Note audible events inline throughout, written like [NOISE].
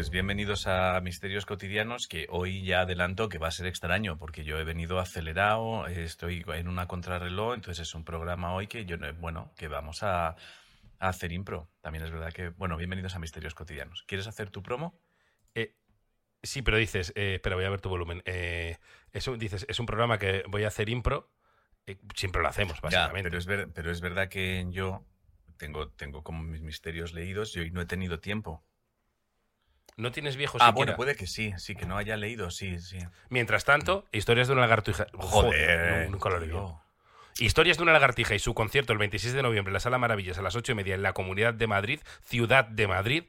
pues bienvenidos a Misterios Cotidianos, que hoy ya adelanto que va a ser extraño, porque yo he venido acelerado, estoy en una contrarreloj, entonces es un programa hoy que yo, bueno, que vamos a, a hacer impro. También es verdad que, bueno, bienvenidos a Misterios Cotidianos. ¿Quieres hacer tu promo? Eh, sí, pero dices, eh, espera, voy a ver tu volumen. Eh, es un- dices, es un programa que voy a hacer impro. eh, siempre lo hacemos, Ya, básicamente. pero es, ver- pero es verdad que yo tengo, tengo como mis misterios leídos y hoy no he tenido tiempo. No tienes viejo Ah, siquiera. bueno, puede que sí, sí, que no haya leído, sí, sí. Mientras tanto, historias de una lagartija. Joder, nu- nunca lo leí. Historias de una lagartija y su concierto el 26 de noviembre en la Sala Maravillas a las 8 y media en la Comunidad de Madrid, Ciudad de Madrid,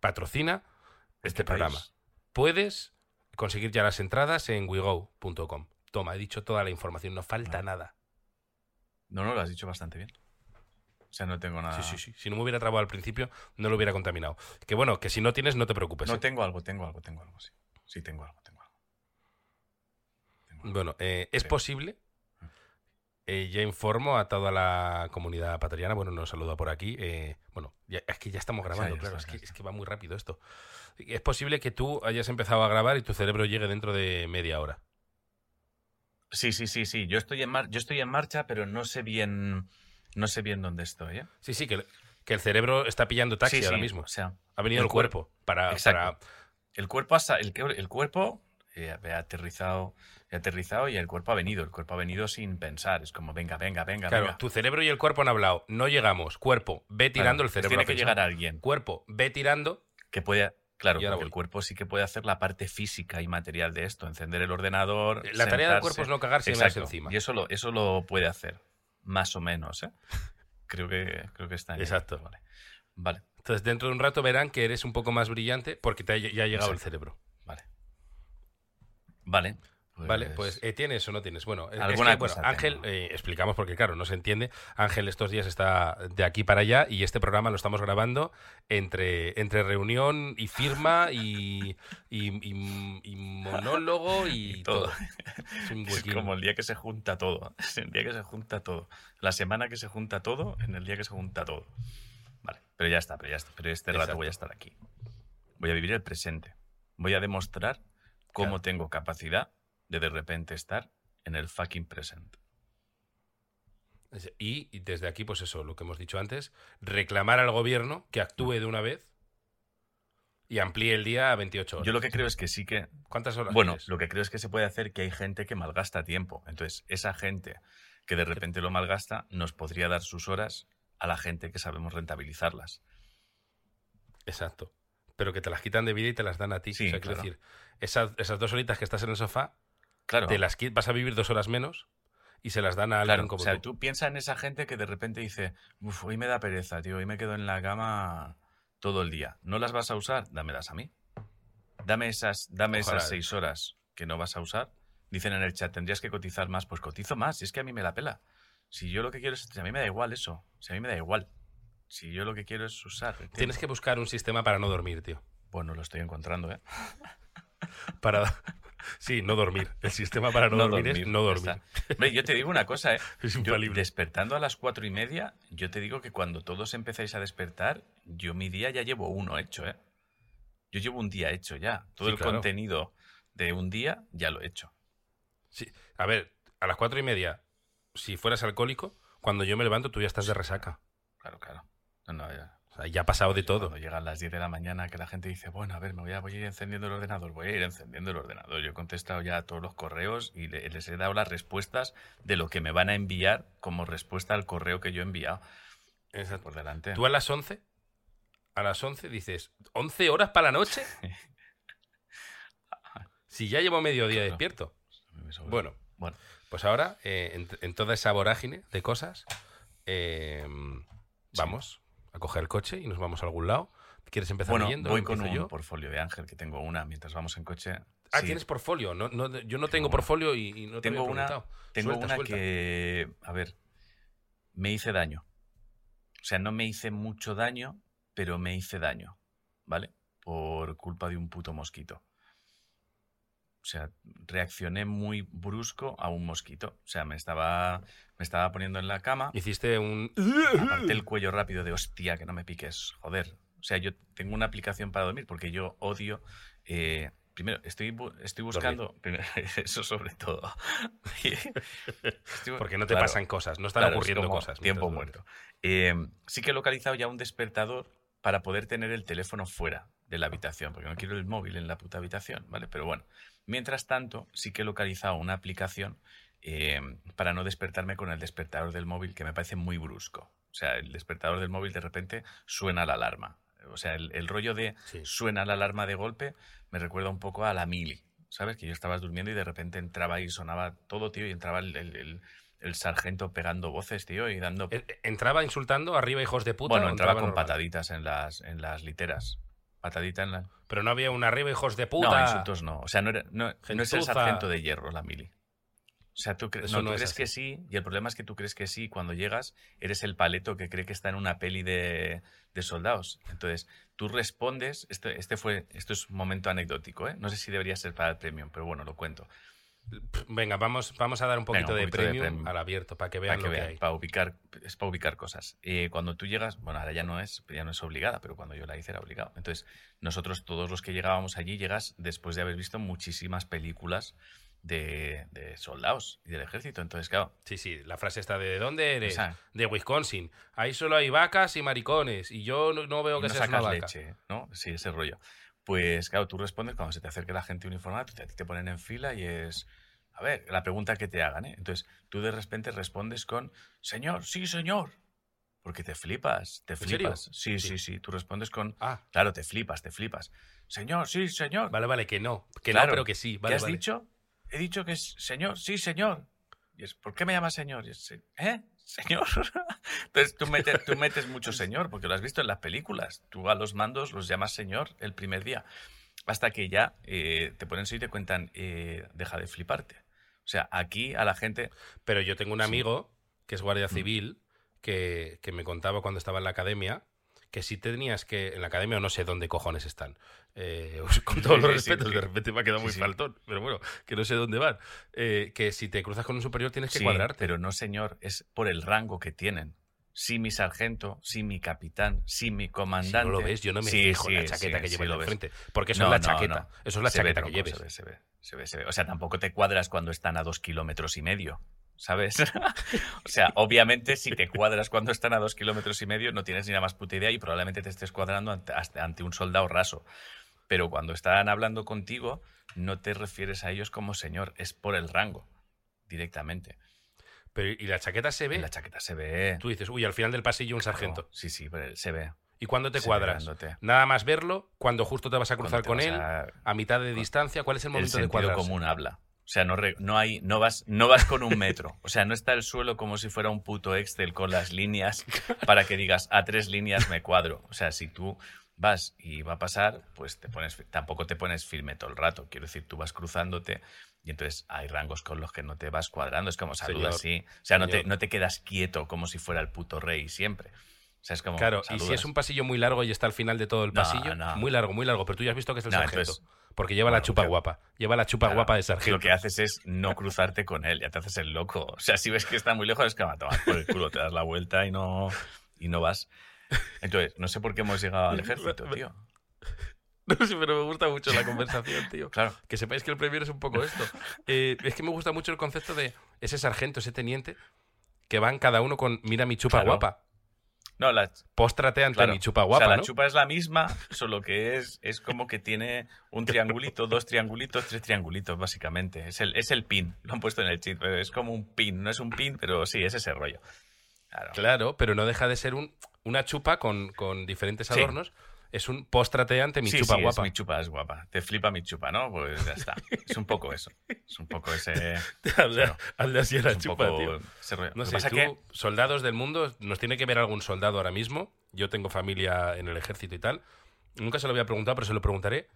patrocina este país? programa. Puedes conseguir ya las entradas en wego.com. Toma, he dicho toda la información, no falta Vale. nada. No, no, lo has dicho bastante bien. O sea, no tengo nada. Sí, sí, sí. Si no me hubiera trabado al principio, no lo hubiera contaminado. Que bueno, que si no tienes, no te preocupes. No ¿eh? tengo algo, tengo algo, tengo algo, sí. Sí, tengo algo, tengo algo. Tengo algo. Bueno, eh, es posible. eh, ya informo a toda la comunidad patriana. Bueno, nos saluda por aquí. bueno, ya- es que ya estamos grabando, ya claro. está, es, que, es que va muy rápido esto. Es posible que tú hayas empezado a grabar y tu cerebro llegue dentro de media hora. Sí, sí, sí, sí. Yo estoy en mar- yo estoy en marcha, pero no sé bien. No sé bien dónde estoy, ¿eh? Sí, sí, que, el- que el cerebro está pillando taxi Sí, ahora sí, mismo. O sea, Ha venido el, el cuer- cuerpo para, el cuerpo ha, sa- el, el cuerpo eh, ha aterrizado, ha aterrizado y el cuerpo ha venido. El cuerpo ha venido sin pensar. Es como, venga, venga, venga, Claro, venga. tu cerebro y el cuerpo han hablado. No llegamos. Cuerpo, ve tirando Claro, el cerebro. Tiene que llegar alguien Cuerpo, ve tirando. que pueda. Claro, Y porque el cuerpo sí que puede hacer la parte física y material de esto, encender el ordenador. La tarea del cuerpo es no cagarse y Exacto. encima. Y eso lo, eso lo puede hacer, más o menos, ¿eh? Creo que, creo que está en. Exacto. Vale. Vale, Entonces, dentro de un rato verán que eres un poco más brillante porque te ha, ya ha llegado el cerebro. vale. Vale. Vale, pues eh, ¿tienes o no tienes? Bueno, es Alguna bueno, Ángel, eh, explicamos porque claro, no se entiende. Ángel estos días está de aquí para allá y este programa lo estamos grabando entre, entre reunión y firma y, y, y- y monólogo y, [LAUGHS] Y todo. todo. Es un [LAUGHS] Es huequín. como el día que se junta todo. Es [LAUGHS] el día que se junta todo. La semana que se junta todo, en el día que se junta todo. Vale, pero ya está, pero ya está. Pero este rato voy a estar aquí. Voy a vivir el presente. Voy a demostrar cómo Claro. tengo capacidad de de repente estar en el fucking present. Y, desde aquí, pues eso, lo que hemos dicho antes, reclamar al gobierno que actúe de una vez y amplíe el día a 28 horas. Yo lo que creo es que sí que ¿Cuántas horas? Bueno, tienes? lo que creo es que se puede hacer que hay gente que malgasta tiempo. Entonces, esa gente que de repente lo malgasta nos podría dar sus horas a la gente que sabemos rentabilizarlas. Exacto. Pero que te las quitan de vida y te las dan a ti. Sí, o sea, claro. decir, esas, esas dos horitas que estás en el sofá, Claro. te las vas a vivir dos horas menos y se las dan a alguien Claro, como o sea, tú. tú piensas en esa gente que de repente dice, Uf, hoy me da pereza, tío, hoy me quedo en la cama todo el día. ¿No las vas a usar? Dámelas a mí. Dame esas, dame Ojalá. esas seis horas que no vas a usar. Dicen en el chat, tendrías que cotizar más. Pues cotizo más, si es que a mí me la pela. Si yo lo que quiero es, si a mí me da igual eso. Si a mí me da igual. Si yo lo que quiero es usar. Tienes que buscar un sistema para no dormir, tío. Bueno, lo estoy encontrando, ¿eh? Para... [LAUGHS] Sí, no dormir. El sistema para no, dormir, es no dormir. Hombre, yo te digo una cosa, ¿eh? [LAUGHS] Es Yo, despertando a las cuatro y media, yo te digo que cuando todos empezáis a despertar, yo mi día ya llevo uno hecho, ¿eh? Yo llevo un día hecho ya. Todo Sí, el claro. contenido de un día ya lo he hecho. Sí. A ver, a las cuatro y media, si fueras alcohólico, cuando yo me levanto tú ya estás de resaca. Claro, claro. No, no, ya. O sea, ya ha pasado de todo. Cuando llegan las 10 de la mañana que la gente dice, bueno, a ver, me voy a, voy a ir encendiendo el ordenador, voy a ir encendiendo el ordenador. Yo he contestado ya a todos los correos y le- les he dado las respuestas de lo que me van a enviar como respuesta al correo que yo he enviado. Exacto. Por delante. Tú a las 11, a las 11 dices, ¿11 horas para la noche? [LAUGHS] Si ya llevo medio día Claro. despierto. Sobra. Bueno, Bueno, pues ahora, eh, en, en toda esa vorágine de cosas, eh, vamos a coger el coche y nos vamos a algún lado. ¿Quieres empezar bueno leyendo? voy con ¿Empiezo un yo? portfolio de Ángel que tengo una mientras vamos en coche. Ah, Sí, tienes portfolio. No, no, yo no tengo, Tengo portfolio y, y no te Tengo había una, preguntado. tengo Suelta, una suelta. que, a ver, me hice daño. O sea, no me hice mucho daño, pero me hice daño, ¿vale? Por culpa de un puto mosquito. O sea, reaccioné muy brusco a un mosquito. O sea, me estaba, me estaba poniendo en la cama, Hiciste un... aparté el cuello rápido de hostia, que no me piques, joder. O sea, yo tengo una aplicación para dormir porque yo odio. eh, primero, estoy, bu- estoy buscando. primero, [LAUGHS] eso sobre todo. [LAUGHS] Estoy Porque no te claro, pasan cosas, no están claro, ocurriendo cosas. Tiempo muerto. Eh, sí que he localizado ya un despertador para poder tener el teléfono fuera de la habitación, porque no quiero el móvil en la puta habitación, ¿vale? Pero bueno, mientras tanto, sí que he localizado una aplicación eh, para no despertarme con el despertador del móvil, que me parece muy brusco. O sea, el despertador del móvil de repente suena la alarma. O sea, el, el rollo de Sí. suena la alarma de golpe me recuerda un poco a la mili, ¿sabes? Que yo estaba durmiendo y de repente entraba y sonaba todo, tío, y entraba el, el- el- el sargento pegando voces, tío, y dando... Eh, ¿Entraba insultando arriba, hijos de puta? bueno, entraba con normal? pataditas en las, en las literas. Patadita en la... Pero no había un arriba, hijos de puta. No, insultos no. O sea, no, era- no, no es el sargento de hierro la mili. O sea, tú, cre- no, crees que sí, y el problema es que tú crees que sí, cuando llegas eres el paleto que cree que está en una peli de, de soldados. Entonces, tú respondes, este, este fue, esto es un momento anecdótico, ¿eh? No sé si debería ser para el premium, pero bueno, lo cuento. Venga, vamos, vamos a dar un Venga, poquito, un de, poquito de premium premium. al abierto para que Para vean que lo que vean, hay. para ubicar, es para ubicar cosas. Eh, cuando tú llegas, bueno, ahora ya no es, ya no es obligada, pero cuando yo la hice era obligado. Entonces, nosotros, todos los que llegábamos allí, llegas después de haber visto muchísimas películas de, de soldados y del ejército. Entonces, claro, Sí, sí, la frase está de ¿de dónde eres? esa- De Wisconsin. Ahí solo hay vacas y maricones. Y yo no, no veo y que no seas una sacas vaca. leche, ¿no? Sí, ese rollo. Pues claro, tú respondes cuando se te acerque la gente uniformada, te, a ti te ponen en fila y es, a ver, la pregunta que te hagan, ¿eh? Entonces, tú de repente respondes con, señor, sí, señor. Porque te flipas, te flipas. Sí, Sí. sí, sí, tú respondes con, Ah, claro, te flipas, te flipas. Señor, sí, señor. vale, vale, que no. Que Claro. no, pero que sí. Vale, ¿Qué has vale. dicho? He dicho que es señor, sí, señor. Y es, ¿por qué me llamas señor? Y es, ¿eh? ¿Señor? [LAUGHS] Entonces tú metes, tú metes mucho [LAUGHS] señor, porque lo has visto en las películas. Tú a los mandos los llamas señor el primer día. Hasta que ya eh, te ponen y te cuentan, eh, deja de fliparte. O sea, aquí a la gente. Pero yo tengo un Sí. amigo que es guardia Mm. civil que, que me contaba cuando estaba en la academia que si tenías que, en la academia o no sé dónde cojones están, eh, [LAUGHS] con todos los respetos, de repente me ha quedado muy faltón, pero bueno, que no sé dónde van, eh, que si te cruzas con un superior tienes que cuadrarte. pero no señor, es por el rango que tienen. Sí, mi sargento, sí, mi capitán, sí, mi Si comandante. no lo ves, yo no me fijo en la chaqueta que lo de ves. frente. Porque eso No, es la no, chaqueta. no. Eso es la Se ve, chaqueta que lleves. Se ve, se ve, se ve, se ve. O sea, tampoco te cuadras cuando están a dos kilómetros y medio, ¿sabes? [LAUGHS] o sea, obviamente si te cuadras cuando están a dos kilómetros y medio no tienes ni la más puta idea y probablemente te estés cuadrando ante un soldado raso. Pero cuando están hablando contigo no te refieres a ellos como señor, es por el rango, directamente. Pero, y la chaqueta se ve. En la chaqueta se ve. Tú dices, uy, al final del pasillo un Claro, sargento. Sí, sí, pero se ve. ¿Y cuándo te se cuadras? Nada más verlo, cuando justo te vas a cruzar con él, a... a- mitad de distancia, ¿cuál es el el momento de sentido cuadrarse? común habla. O sea, no, re- no hay, no vas, no vas con un metro. O sea, no está el suelo como si fuera un puto Excel con las líneas para que digas a tres líneas me cuadro. O sea, si tú vas y va a pasar, pues te pones, tampoco te pones firme todo el rato. Quiero decir, tú vas cruzándote y entonces hay rangos con los que no te vas cuadrando. Es como saludas Señor, así. O sea, no te, no te quedas quieto como si fuera el puto rey siempre. O sea, es como. Claro, y si saludas. es un pasillo muy largo y está al final de todo el No, pasillo, no. muy largo, muy largo, pero tú ya has visto que es el sargento. entonces- porque lleva la Bueno, chupa claro. guapa. Lleva la chupa Claro, guapa de Lo sargento. que haces es no cruzarte con él, ya te haces el loco. O sea, si ves que está muy lejos, es que va a tomar por el culo, te das la vuelta y no, y no vas. Entonces, no sé por qué hemos llegado al ejército, tío. No sé, pero me gusta mucho la conversación, tío. [LAUGHS] Claro. Que sepáis que el premier es un poco esto. Eh, es que me gusta mucho el concepto de ese sargento, ese teniente, que van cada uno con mira mi chupa Claro. guapa. No, la, Póstrate ante claro. mi chupa guapa, o sea, la ¿no? chupa es la misma, solo que es, es como que tiene un triangulito, dos triangulitos, tres triangulitos, básicamente. Es el, es el pin, lo han puesto en el pero es como un pin. No es un pin, pero sí, es ese rollo. Claro. Claro, pero no deja de ser un, una chupa con, con diferentes Sí. adornos. Es un póstrate ante mi sí, chupa sí, guapa. Es mi chupa es guapa. Te flipa mi chupa, ¿no? Pues ya está. Es un poco eso. Es un poco ese. [LAUGHS] Claro. hazle así a la chupa, tío. No sé, pasa tú, que soldados del mundo, nos tiene que ver algún soldado ahora mismo. Yo tengo familia en el ejército y tal. Nunca se lo había preguntado, pero se lo preguntaré.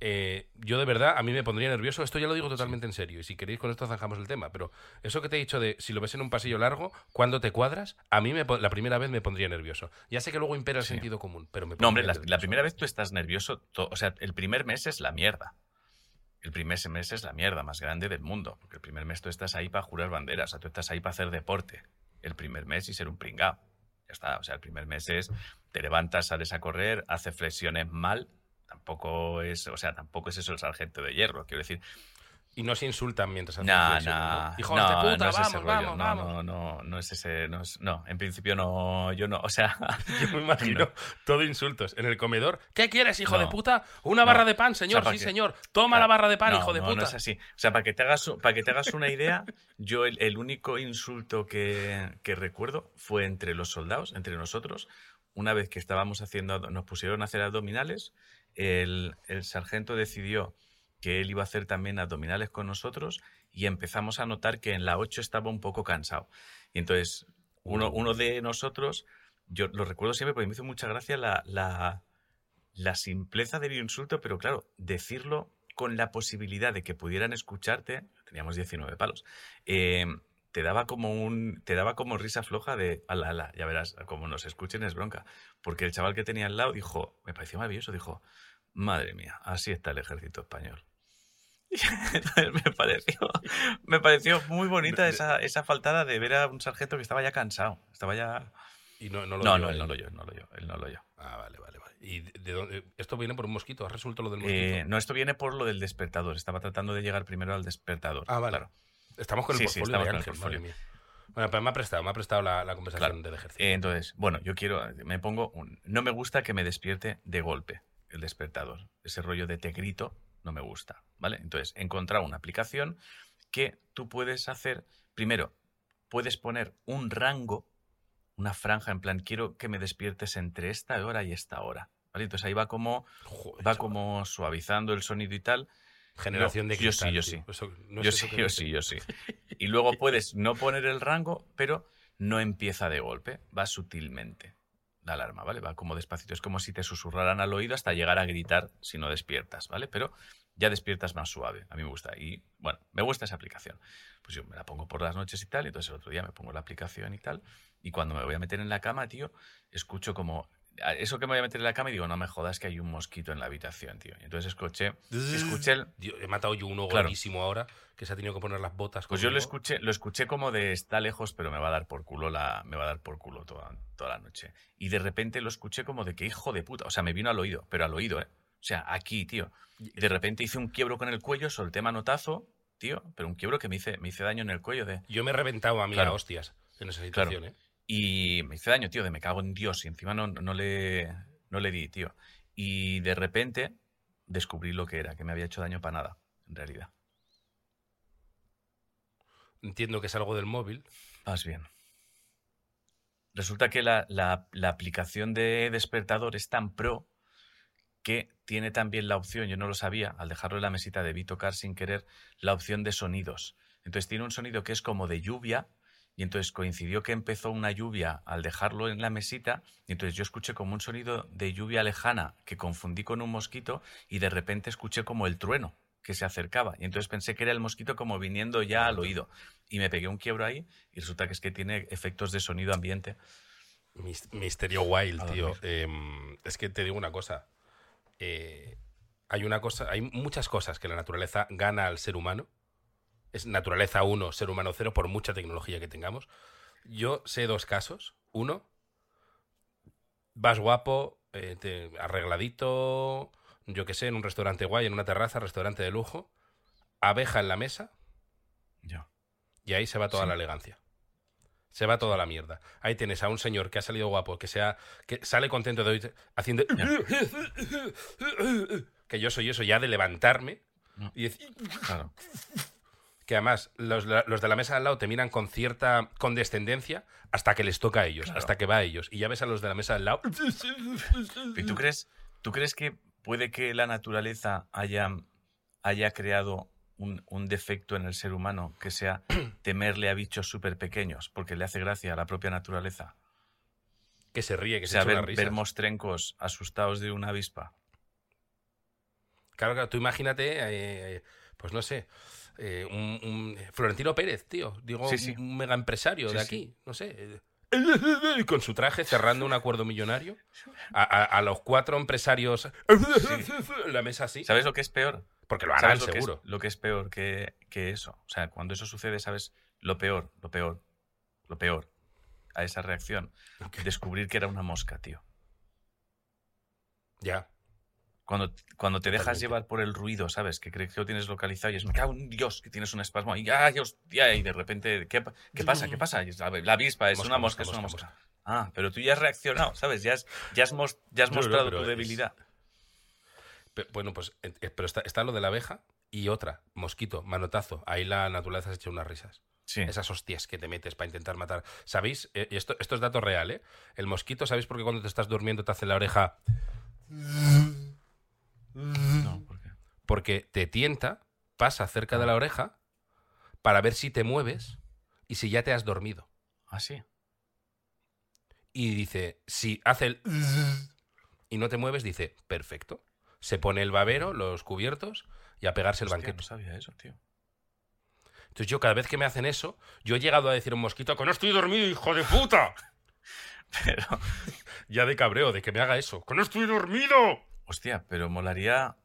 Eh, yo de verdad, a mí me pondría nervioso. Esto ya lo digo totalmente en serio. Y si queréis, con esto zanjamos el tema. Pero eso que te he dicho de si lo ves en un pasillo largo, cuando te cuadras, a mí me, la primera vez me pondría nervioso. Ya sé que luego impera el Sí. sentido común, pero me No, hombre, la, la primera vez tú estás nervioso. o sea, el primer mes es la mierda. El primer mes es la mierda más grande del mundo. Porque el primer mes tú estás ahí para jurar banderas. O sea, tú estás ahí para hacer deporte. El primer mes y ser un pringao. Ya está. O sea, el primer mes es te levantas, sales a correr, haces flexiones mal. Tampoco es, o sea, tampoco es eso el sargento de hierro. Quiero decir, Y no se insultan mientras hacen no, no, ¿no? Hijos no, de puta, no es ese vamos, rollo. vamos, no, vamos. no, no, no es ese, no, es- no, en principio no, yo no, o sea, [LAUGHS] Yo me imagino todo insultos. En el comedor, ¿qué quieres, hijo de puta? Una barra de pan, señor, ¿para sí, qué? señor. Toma Claro. la barra de pan, hijo de puta. No es así. O sea, para que te hagas, para que te hagas una idea, [LAUGHS] yo el, el único insulto que, que recuerdo fue entre los soldados, entre nosotros, una vez que estábamos haciendo, nos pusieron a hacer abdominales, el, el sargento decidió que él iba a hacer también abdominales con nosotros y empezamos a notar que en la 8 estaba un poco cansado. Y entonces, uno, uno de nosotros, yo lo recuerdo siempre porque me hizo mucha gracia la, la, la simpleza del insulto, pero claro, decirlo con la posibilidad de que pudieran escucharte, teníamos 19 palos, eh, te daba como un, te daba como risa floja de, ala, ala, ya verás, como nos escuchen es bronca, porque el chaval que tenía al lado dijo, me pareció maravilloso, dijo, madre mía, así está el ejército español. [LAUGHS] Entonces me pareció, me pareció muy bonita esa, esa faltada de ver a un sargento que estaba ya cansado, estaba ya... Y no, no lo No, no, él. no lo él no lo oyó, él no lo oyó. Ah, vale, vale, vale. ¿Y de, de dónde? ¿Esto viene por un mosquito? ¿Has resuelto lo del mosquito? Eh, no, esto viene por lo del despertador. Estaba tratando de llegar primero al despertador. Ah, vale. Claro. Estamos con el Sí, portfolio de Ángel, portfolio. madre mía. Bueno, pero me ha prestado, me ha prestado la, la conversación Claro. del ejército. Eh, entonces, bueno, yo quiero, me pongo, un- no me gusta que me despierte de golpe el despertador. Ese rollo de te grito no me gusta, ¿vale? Entonces, he encontrado una aplicación que tú puedes hacer, primero, puedes poner un rango, una franja, en plan, quiero que me despiertes entre esta hora y esta hora, ¿vale? Entonces ahí va como, Joder, va chaval. como suavizando el sonido y tal. Generación de yo sí, cristal, yo sí. No es yo sí, yo sí, yo [LAUGHS] sí. Y luego puedes no poner el rango, pero no empieza de golpe, va sutilmente la alarma, ¿vale? Va como despacito, es como si te susurraran al oído hasta llegar a gritar si no despiertas, ¿vale? Pero ya despiertas más suave, a mí me gusta. Y bueno, me gusta esa aplicación. Pues yo me la pongo por las noches y tal, y entonces el otro día me pongo la aplicación y tal, y cuando me voy a meter en la cama, tío, escucho como... Eso que me voy a meter en la cama y digo, no me jodas que hay un mosquito en la habitación, tío. Y entonces escuché, escuché el, Dios, he matado yo uno Claro. gordísimo ahora que se ha tenido que poner las botas. Pues yo lo escuché, lo escuché como de está lejos, pero me va a dar por culo la, me va a dar por culo toda, toda la noche. Y de repente lo escuché como de que hijo de puta. O sea, me vino al oído, pero al oído, ¿eh? O sea, aquí, tío. Y de repente hice un quiebro con el cuello, solté manotazo, tío, pero un quiebro que me hice, me hice daño en el cuello de. Yo me he reventado a mí Claro. a hostias en esa situación, Claro. ¿eh? Y me hice daño, tío, de me cago en Dios. Y encima no, no le. no le di, tío. Y de repente descubrí lo que era, que me había hecho daño para nada, en realidad. Entiendo que es algo del móvil. Más bien. Resulta que la, la- la aplicación de despertador es tan pro que tiene también la opción, yo no lo sabía, al dejarlo en la mesita debí tocar sin querer, la opción de sonidos. Entonces tiene un sonido que es como de lluvia, y entonces coincidió que empezó una lluvia al dejarlo en la mesita, y entonces yo escuché como un sonido de lluvia lejana que confundí con un mosquito, y de repente escuché como el trueno que se acercaba, y entonces pensé que era el mosquito como viniendo ya al oído, y me pegué un quiebro ahí, y resulta que es que tiene efectos de sonido ambiente. Mis- Misterio Wild, tío. Em, es que te digo una cosa. Eh, hay una cosa, hay muchas cosas que la naturaleza gana al ser humano. Es naturaleza 1, ser humano 0, por mucha tecnología que tengamos. Yo sé dos casos. Uno, vas guapo, eh, te- arregladito, yo qué sé, en un restaurante guay, en una terraza, restaurante de lujo, abeja en la mesa Yo. y ahí se va toda Sí. la elegancia. Se va toda la mierda. Ahí tienes a un señor que ha salido guapo, que sea, que sale contento de oír, haciendo [LAUGHS] que yo soy eso ya de levantarme y decir Claro. Que además los, los de la mesa al lado te miran con cierta condescendencia hasta que les toca a ellos, Claro. hasta que va a ellos. Y ya ves a los de la mesa al lado. ¿Y tú crees, tú crees que puede que la naturaleza haya, haya creado un, un defecto en el ser humano que sea [CLEARS THROAT] temerle a bichos súper pequeños porque le hace gracia a la propia naturaleza? Que se ríe, que O se sea, echa unas ver, ver mostrencos asustados de una avispa. Claro, claro, tú imagínate, eh, pues no sé, eh, un, un Florentino Pérez, tío, digo, Sí, sí. un mega empresario Sí, de aquí, no sé, eh, [LAUGHS] con su traje cerrando un acuerdo millonario, a, a- a los cuatro empresarios, [LAUGHS] la mesa así, ¿Sabes lo que es peor? porque lo harán ¿Sabes lo que es- seguro. lo que es peor que, que eso? O sea, cuando eso sucede, ¿sabes? Lo peor, lo peor, lo peor. a esa reacción, descubrir que era una mosca, tío. Ya. Cuando, cuando te dejas llevar por el ruido, ¿sabes? Que crees que lo tienes localizado y es, me cago en Dios, que tienes un espasmo. Y, ¡ay, hostia! Y de repente, ¿qué, qué pasa? ¿Qué pasa? La avispa es Mosca, una mosca, mosca, es una mosca, mosca. Ah, pero tú ya has reaccionado, ¿sabes? Ya has, ya has, mos- ya has No, no, mostrado tu es- debilidad. Bueno, pues, eh, pero está, está lo de la abeja y otra, mosquito, manotazo. Ahí la naturaleza se echa unas risas. Sí. Esas hostias que te metes para intentar matar. ¿Sabéis? Eh, y esto, esto es dato real, ¿eh? El mosquito, ¿sabéis por qué cuando te estás durmiendo te hace la oreja? No, ¿por qué? Porque te tienta, pasa cerca de la oreja para ver si te mueves y si ya te has dormido. Ah, sí. Y dice, si hace el... y no te mueves, dice, perfecto. Se pone el babero, los cubiertos y a pegarse el Hostia, banquete. no sabía eso, tío. Entonces yo cada vez que me hacen eso, yo he llegado a decir a un mosquito, que no estoy dormido, hijo de puta. [LAUGHS] Pero, Ya de cabreo, de que me haga eso. ¡Que no estoy dormido! Hostia, pero molaría...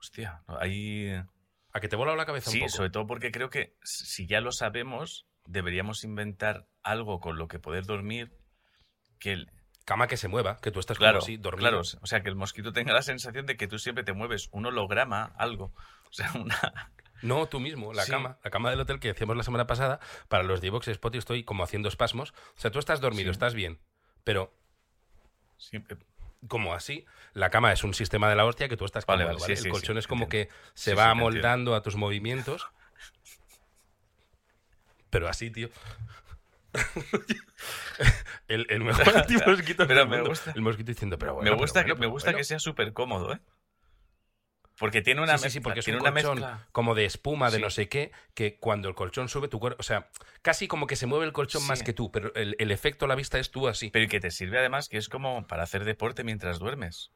Hostia, ahí... A que te vuela la cabeza Sí, un poco. sobre todo porque creo que si ya lo sabemos, deberíamos inventar algo con lo que poder dormir que el, Cama que se mueva, que tú estás claro, como así, dormido. claro, o sea, que el mosquito tenga la sensación de que tú siempre te mueves un holograma, algo, o sea, una No, tú mismo, la Sí. cama, la cama del hotel que decíamos la semana pasada, para los de Vox Spot y estoy como haciendo espasmos. O sea, tú estás dormido, Sí. estás bien, pero siempre como así, la cama es un sistema de la hostia que tú estás Vale, cómodo, vale, sí, El colchón sí, es como entiendo. que se Sí, va amoldando a tus movimientos. Pero así, tío. [LAUGHS] el, el mejor [LAUGHS] gusta. El mosquito diciendo, pero bueno. me gusta pero que bueno, me gusta bueno. que sea súper cómodo, ¿eh? Porque tiene una sí, sí, porque es tiene un una colchón mezcla. como de espuma, de Sí. no sé qué, que cuando el colchón sube tu cuerpo, o sea, casi como que se mueve el colchón más que tú, pero el, el efecto a la vista es tú así. Pero y que te sirve además que es como para hacer deporte mientras duermes.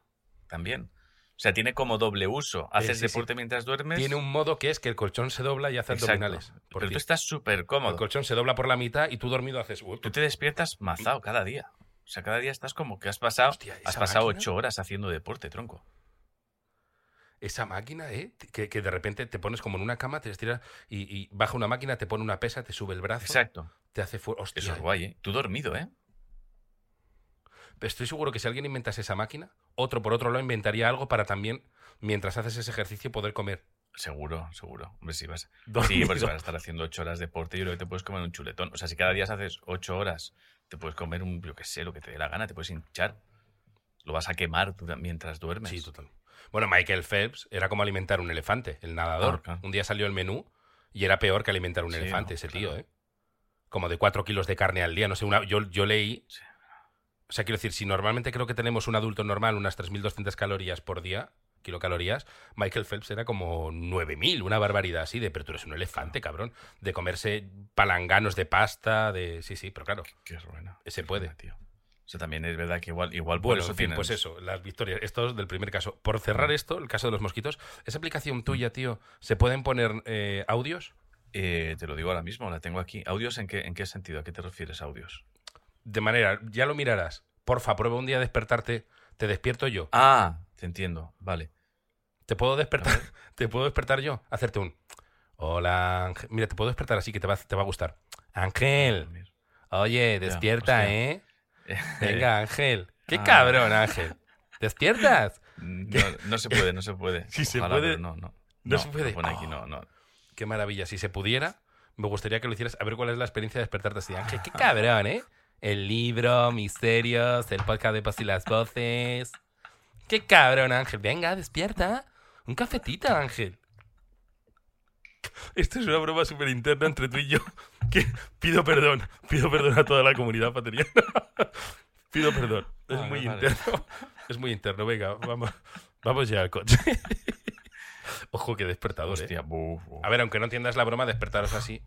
También. O sea, tiene como doble uso. Haces deporte mientras duermes. Tiene un modo que es que el colchón se dobla y hace Exacto. abdominales. por Pero ti. tú estás súper El cómodo. colchón se dobla por la mitad y tú dormido haces... "Uy, Tú te despiertas mazado cada día. O sea, cada día estás como que has pasado, Hostia, has pasado máquina. ocho horas haciendo deporte, tronco. Esa máquina, ¿eh? Que, que de repente te pones como en una cama, te estiras y, y baja una máquina, te pone una pesa, te sube el brazo, Exacto. te hace fuerte. Hostia, Eso es guay, ¿eh? Tú dormido, ¿eh? Estoy seguro que si alguien inventase esa máquina, otro por otro lado inventaría algo para también, mientras haces ese ejercicio, poder comer. Seguro, seguro. Hombre, si vas, sí, porque vas a estar haciendo ocho horas de deporte, yo creo que te puedes comer un chuletón. O sea, si cada día haces ocho horas, te puedes comer un, yo qué sé, lo que te dé la gana, te puedes hinchar. Lo vas a quemar mientras duermes. Sí, total. Bueno, Michael Phelps era como alimentar un elefante, el nadador. Ah, claro. Un día salió el menú y era peor que alimentar un Sí, elefante, no, ese claro. tío, ¿eh? Como de cuatro kilos de carne al día, no sé, una, yo, yo leí... Sí. O sea, quiero decir, si normalmente creo que tenemos un adulto normal unas 3.200 calorías por día, kilocalorías, Michael Phelps era como 9.000, una barbaridad así de, pero tú eres un elefante, cabrón, de comerse palanganos de pasta, de... Sí, sí, pero claro, Qué qué puede. ruina, tío. O sea, también es verdad que igual, igual Bueno, eso en fin, pues eso, las victorias. Esto es del primer caso. Por cerrar esto, el caso de los mosquitos, ¿esa aplicación tuya, tío, se pueden poner eh, audios? Eh, te lo digo ahora mismo, la tengo aquí. ¿Audios en qué, en qué sentido? ¿A qué te refieres, audios? De manera, ya lo mirarás. Porfa, prueba un día a despertarte. Te despierto yo. Ah, te entiendo, vale. ¿Te puedo despertar? [LAUGHS] ¿Te puedo despertar yo? Hacerte un. Hola, Ángel. Mira, te puedo despertar así que te va, te va a gustar. Ángel, oye, despierta. ¿eh? [LAUGHS] Venga, Ángel. Qué Ah. cabrón, Ángel. ¿Despiertas? No, no se puede, no se puede. [LAUGHS] Sí se puede. pero No, no. No se puede. lo pone aquí, no, no. Qué maravilla. Si se pudiera, me gustaría que lo hicieras. A ver cuál es la experiencia de despertarte así. Ángel, qué cabrón, ¿eh? El libro, misterios, el podcast de Paz y las Voces. Qué cabrón, Ángel. Venga, despierta. Un cafetito, Ángel. [LAUGHS] Esto es una broma súper interna entre tú y yo. Que pido perdón. Pido perdón a toda la comunidad pateriana. [LAUGHS] Pido perdón. Es Vale, muy vale. interno. Es muy interno. Venga, vamos, vamos ya al coche. [LAUGHS] Ojo, qué despertador, ¿eh? Hostia, buf, buf. A ver, aunque no entiendas la broma, despertaros así.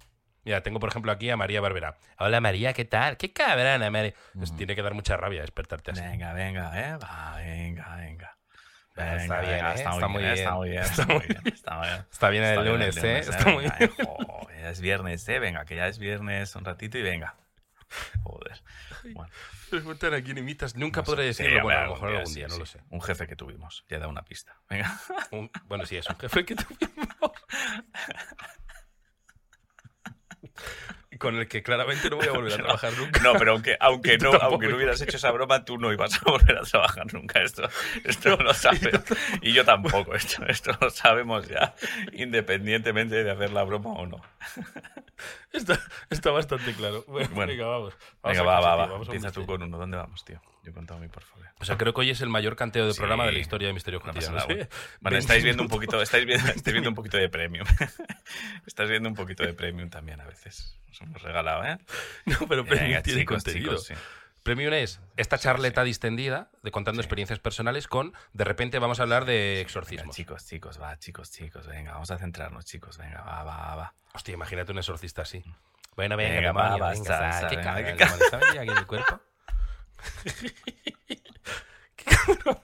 Mira, tengo por ejemplo aquí a María Barbera. Hola María, ¿qué tal? Qué cabrona, María. Pues Mm. tiene que dar mucha rabia despertarte así. Venga, venga, eh. Va, venga, venga. Está bien, venga, ¿eh? Está muy Está muy bien, está muy bien. Está muy bien. Está bien el Está bien lunes, ¿eh? Está muy bien. eh. Ya es viernes, ¿eh? Venga, que ya es viernes un ratito y venga. Joder. Bueno, Preguntan a quién imitas. Nunca no podré sé. decirlo. Sí, bueno, a lo mejor algún sí, día, no sí. lo sé. Un jefe que tuvimos. Ya da una pista. Venga. Un- bueno, sí, es un jefe que tuvimos. [LAUGHS] con el que claramente no voy a volver a [LAUGHS] trabajar nunca. No, pero aunque, aunque, [LAUGHS] no, aunque no hubieras hecho esa broma, tú no ibas a volver a trabajar nunca. Esto, esto lo [LAUGHS] sabes. Y yo tampoco. Esto, esto lo sabemos ya, independientemente de hacer la broma o no. Está, está bastante claro. Bueno, Bueno. venga, vamos. Vamos Venga, va, va, va. Empieza tú con uno. ¿Dónde vamos, tío? Yo he contado mi portfolio. O sea, creo que hoy es el mayor canteo de Sí. programa de la historia de Misterio Cotidiano. nada, ¿sí? bueno. [LAUGHS] Bueno, 20 estáis viendo un poquito, estáis viendo, estáis viendo un poquito de premium. [LAUGHS] Estás viendo un poquito de premium también a veces. Nos hemos regalado, ¿eh? [LAUGHS] No, pero Premium Venga, tiene chicos, contenido. chicos, sí. Premium es esta charleta distendida de contando Sí. experiencias personales con, de repente vamos a hablar de exorcismos. Venga, chicos, chicos, va, chicos, chicos. Venga, vamos a centrarnos, chicos. Venga, va, va, va. Hostia, imagínate un exorcista así. Bueno, venga, Venga, demonio, va, venga, qué venga, el ca- demonio, ¿sabes? Aquí en el [LAUGHS] cuerpo.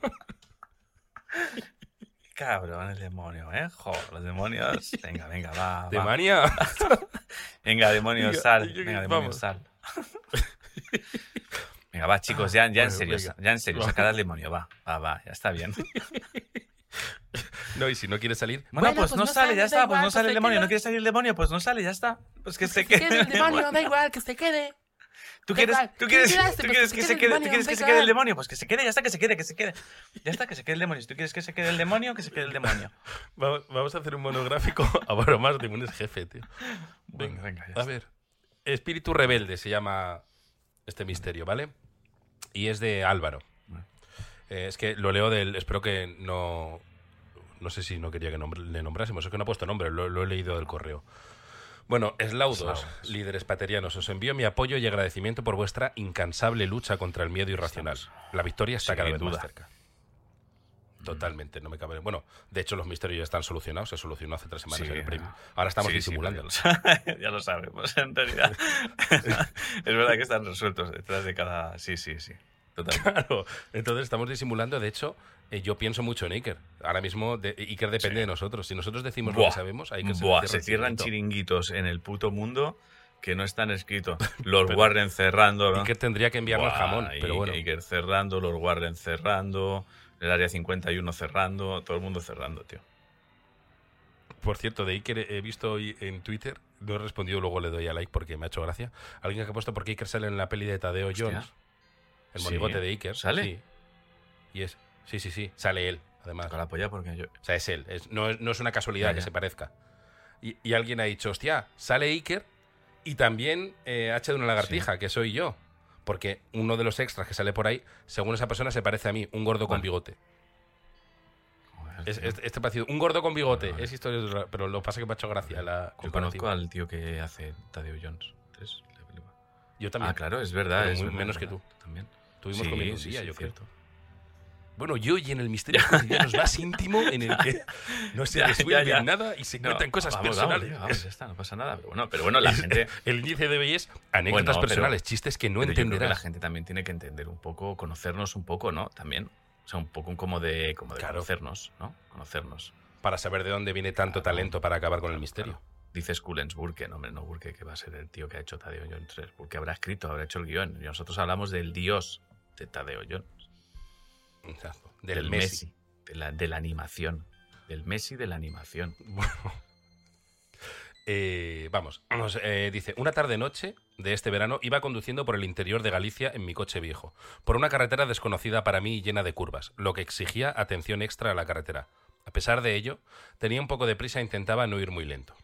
Cabrón, el demonio, ¿eh? Joder, los demonios. Venga, venga, va. De va. [LAUGHS] Venga, demonio, sal. Venga, demonio, sal. [LAUGHS] Venga, va, chicos, ya, ya en Bueno, serio, venga. ya en serio, sacad al demonio, va, va, va, ya está bien. No, y si no quieres salir, Bueno, pues, no, sale, ya está, pues no sale el demonio, no quiere salir el demonio, pues no sale, ya está. Pues que se Que quede quede el demonio, da igual, que se quede. ¿Tú quieres, tú ¿Qué quieres, quieres? tú Pues quieres que que se quede tú quieres que se quede el demonio? Pues que se quede, ya está, que se quede, que se quede. Ya está, que se quede el demonio. Si tú quieres que se quede el demonio, que se quede el demonio. vamos, vamos a hacer un monográfico [LAUGHS] a bromas de un jefe, tío. Venga, venga, ya A ver. Espíritu Rebelde se llama este misterio, ¿vale? Y es de Álvaro. Eh, es que lo leo del. Espero que no. No sé si no quería que nombre- le nombrásemos, es que no ha puesto nombre, lo, lo he leído del correo. Bueno, Slaudos, líderes paterianos, os envío mi apoyo y agradecimiento por vuestra incansable lucha contra el miedo irracional. La victoria está cada vez más cerca. Totalmente, no me cabe. Bueno, de hecho, los misterios ya están solucionados. Se solucionó hace tres semanas Sí, el premio. ah. Ahora estamos Sí, sí, disimulando. pero ya, lo, [LAUGHS] sa- ya lo sabemos, en realidad. [LAUGHS] es verdad que están resueltos detrás de cada. Sí, sí, sí. Totalmente. Claro, entonces estamos disimulando. De hecho, eh, yo pienso mucho en Iker. Ahora mismo de, Iker depende Sí. de nosotros. Si nosotros decimos lo que sabemos, hay que Buah, se cierran chiringuitos en el puto mundo que no están escritos. [LAUGHS] Los Pero- Warren cerrando. ¿no? Iker tendría que enviarnos jamón, pero bueno. Iker cerrando, los Warren cerrando, el área 51 cerrando, todo el mundo cerrando, tío. Por cierto, de Iker he visto hoy en Twitter, no he respondido, luego le doy a like porque me ha hecho gracia. Alguien que ha puesto porque Iker sale en la peli de Tadeo Hostia. Jones. El Sí. monigote de Iker. ¿Sale? Sí. Y es. Sí, sí, sí. Sale él, además. Con la polla porque yo. O sea, es él. Es- no, es, no es una casualidad Ya, que se parezca. Y, y alguien ha dicho, hostia, sale Iker y también eh, H de una lagartija, que soy yo. Porque uno de los extras que sale por ahí, según esa persona, se parece a mí, un gordo con bigote. Joder, Es, tío. es- este parecido, un gordo con bigote. Vale, vale. Es historia, de- pero lo que pasa que me ha hecho gracia la Yo conozco al tío que hace Tadeo Jones. Yo también. Ah, claro, es verdad. Es muy verdad, menos que tú. También. Estuvimos Sí, comiendo un sí, día, sí, yo creo. Bueno, yo y en el misterio cotidianos más íntimo en el que [LAUGHS] no se resuelve nada y se No, cuentan cosas vamos, personales. Vamos, vamos, no pasa nada. Pero bueno, pero bueno la gente. [LAUGHS] El índice de hoy es anécdotas Bueno, pero- personales, chistes que no pero creo que entenderás. la gente también tiene que entender un poco, conocernos un poco, ¿no? También. O sea, un poco como de, como de Claro. conocernos, ¿no? Conocernos. Para saber de dónde viene tanto Claro. talento para acabar con el misterio. Dices Culens Burke, no, hombre, no Burke, que va a ser el tío que ha hecho Tadeo Jones 3. Burke habrá escrito, habrá hecho el guion. Y nosotros hablamos del dios de Tadeo Jones. Exacto. Del, Messi. de, la, de la animación. Del Messi de la animación. Bueno. Eh, vamos, vamos, eh, dice, una tarde-noche de este verano iba conduciendo por el interior de Galicia en mi coche viejo, por una carretera desconocida para mí y llena de curvas, lo que exigía atención extra a la carretera. A pesar de ello, tenía un poco de prisa e intentaba no ir muy lento.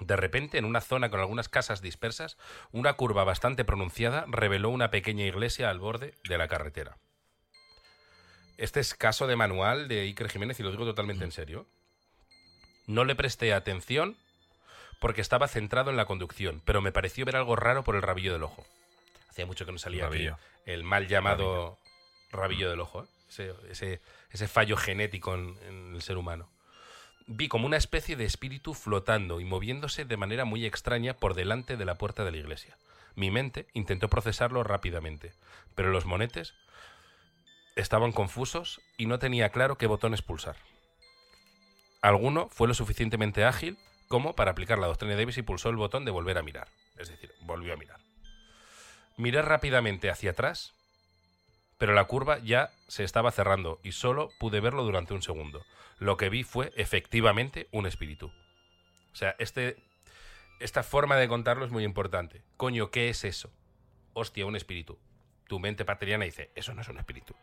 De repente, en una zona con algunas casas dispersas, una curva bastante pronunciada reveló una pequeña iglesia al borde de la carretera. Este es caso de manual de Iker Jiménez y lo digo totalmente en serio. No le presté atención porque estaba centrado en la conducción, pero me pareció ver algo raro por el rabillo del ojo. Hacía mucho que no salía aquí Rabillo. el mal llamado rabillo del ojo, ¿eh? ese, ese- ese fallo genético en, en el ser humano. Vi como una especie de espíritu flotando y moviéndose de manera muy extraña por delante de la puerta de la iglesia. Mi mente intentó procesarlo rápidamente, pero los monetes estaban confusos y no tenía claro qué botones pulsar. Alguno fue lo suficientemente ágil como para aplicar la doctrina de Davis y pulsó el botón de volver a mirar. Es decir, volvió a mirar. Miré rápidamente hacia atrás, pero la curva ya se estaba cerrando y solo pude verlo durante un segundo. Lo que vi fue efectivamente un espíritu. O sea, este, esta forma de contarlo es muy importante. Coño, ¿qué es eso? Hostia, un espíritu. Tu mente pateriana dice, eso no es un espíritu.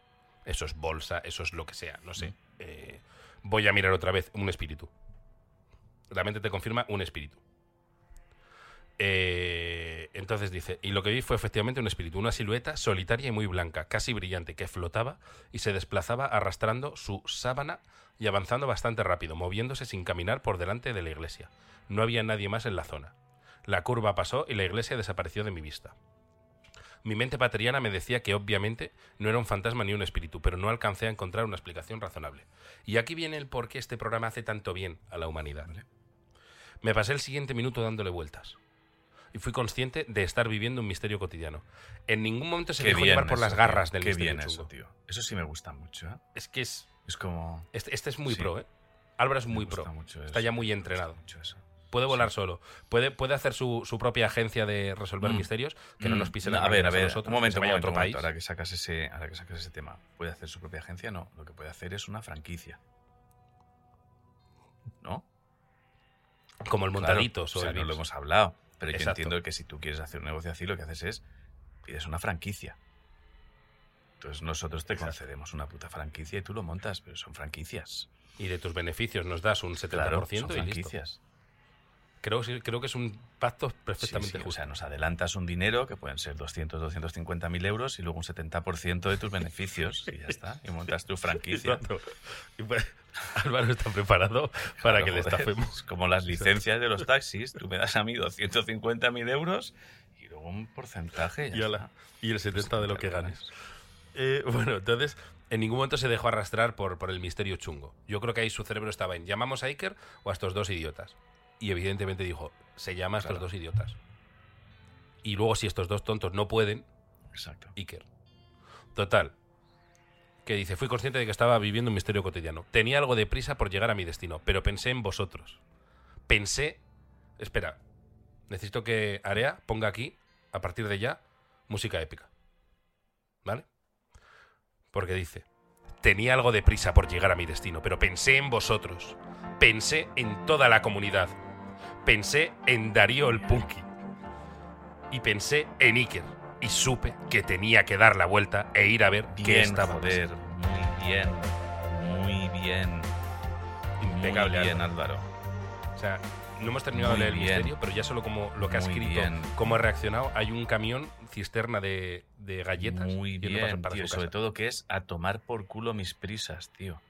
Eso es bolsa, eso es lo que sea, no sé. Eh, voy a mirar otra vez un espíritu. La mente te confirma un espíritu. Eh, entonces dice, y lo que vi fue efectivamente un espíritu, una silueta solitaria y muy blanca, casi brillante, que flotaba y se desplazaba arrastrando su sábana y avanzando bastante rápido, moviéndose sin caminar por delante de la iglesia. No había nadie más en la zona. La curva pasó y la iglesia desapareció de mi vista. Mi mente pateriana me decía que obviamente no era un fantasma ni un espíritu, pero no alcancé a encontrar una explicación razonable. Y aquí viene el por qué este programa hace tanto bien a la humanidad. Me pasé el siguiente minuto dándole vueltas. Y fui consciente de estar viviendo un misterio cotidiano. En ningún momento se Qué dejó llevar por eso, las tío. garras del Qué misterio bien eso, tío. Eso sí me gusta mucho, ¿eh? Es que es. Es como... Este, este es muy Sí. pro, ¿eh? Álvaro es me muy pro. mucho Está eso, ya muy me gusta entrenado. mucho eso. Puede volar solo. Puede, puede hacer su, su propia agencia de resolver Mm. misterios que no Mm, nos pisen no, las A ver, a ver, nosotros, un momento, un momento, otro momento. país. Ahora que, sacas ese, ahora que sacas ese tema, ¿puede hacer su propia agencia? No, lo que puede hacer es una franquicia. ¿No? Como el Claro, Montaditos o sea, o el no lo hemos hablado. Pero yo entiendo que si tú quieres hacer un negocio así, lo que haces es pides una franquicia. Entonces nosotros te Exacto. concedemos una puta franquicia y tú lo montas, pero son franquicias. Y de tus beneficios nos das un 70% Claro, son y listo. Creo, que- creo que es un pacto perfectamente sí, o justo. sea, nos adelantas un dinero que pueden ser 200, 250 mil euros y luego un 70% de tus beneficios y ya está. Y montas tu franquicia. [LAUGHS] Y pues, Álvaro está preparado para Claro, que le estafemos. es como las [LAUGHS] licencias de los taxis. Tú me das a mí 250 mil euros y luego un porcentaje. Y, ala, está. y el 70 de lo que ganes. Eh, bueno, entonces, en ningún momento se dejó arrastrar por, por el misterio chungo. Yo creo que ahí su cerebro estaba en ¿llamamos a Iker o a estos dos idiotas? Y evidentemente dijo, se llama a estos Claro. dos idiotas. Y luego, si estos dos tontos no pueden, Exacto. Iker. Total. Que dice, fui consciente de que estaba viviendo un misterio cotidiano. Tenía algo de prisa por llegar a mi destino, pero pensé en vosotros. Pensé... Espera. Necesito que Area ponga aquí, a partir de ya, música épica. ¿Vale? Porque dice, tenía algo de prisa por llegar a mi destino, pero pensé en vosotros. Pensé en toda la comunidad. Pensé en Darío el Punky. Y pensé en Iker. Y supe que tenía que dar la vuelta e ir a ver qué estaba joder. Muy bien. Muy bien. Impecable. Muy bien, Álvaro. O sea, no hemos terminado de leer el misterio, pero ya solo como lo que ha escrito, bien. cómo ha reaccionado, hay un camión cisterna de, de galletas. Muy bien, para tío. Sobre todo que es a tomar por culo mis prisas, tío.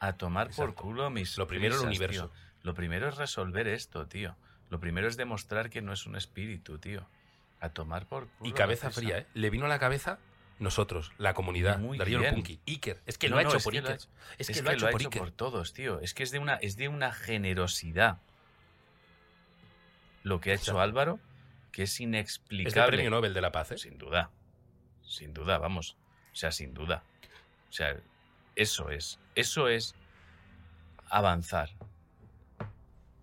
A tomar por culo mis Lo primero, el prisas, universo. tío. Lo primero es resolver esto, tío. Lo primero es demostrar que no es un espíritu, tío. A tomar por culo. Y cabeza fría, ¿eh? Le vino a la cabeza nosotros, la comunidad, Muy Darío el bien. Punky, Iker. Es que No, lo ha no, hecho es por Iker. Es, Es que lo ha hecho por Iker. por todos, tío. Es que es de una, es de una generosidad lo que ha hecho. Álvaro, que es Es de inexplicable. premio Nobel de la Paz, ¿eh? Sin duda. Sin duda, vamos. O sea, sin duda. O sea, eso es. Eso es avanzar.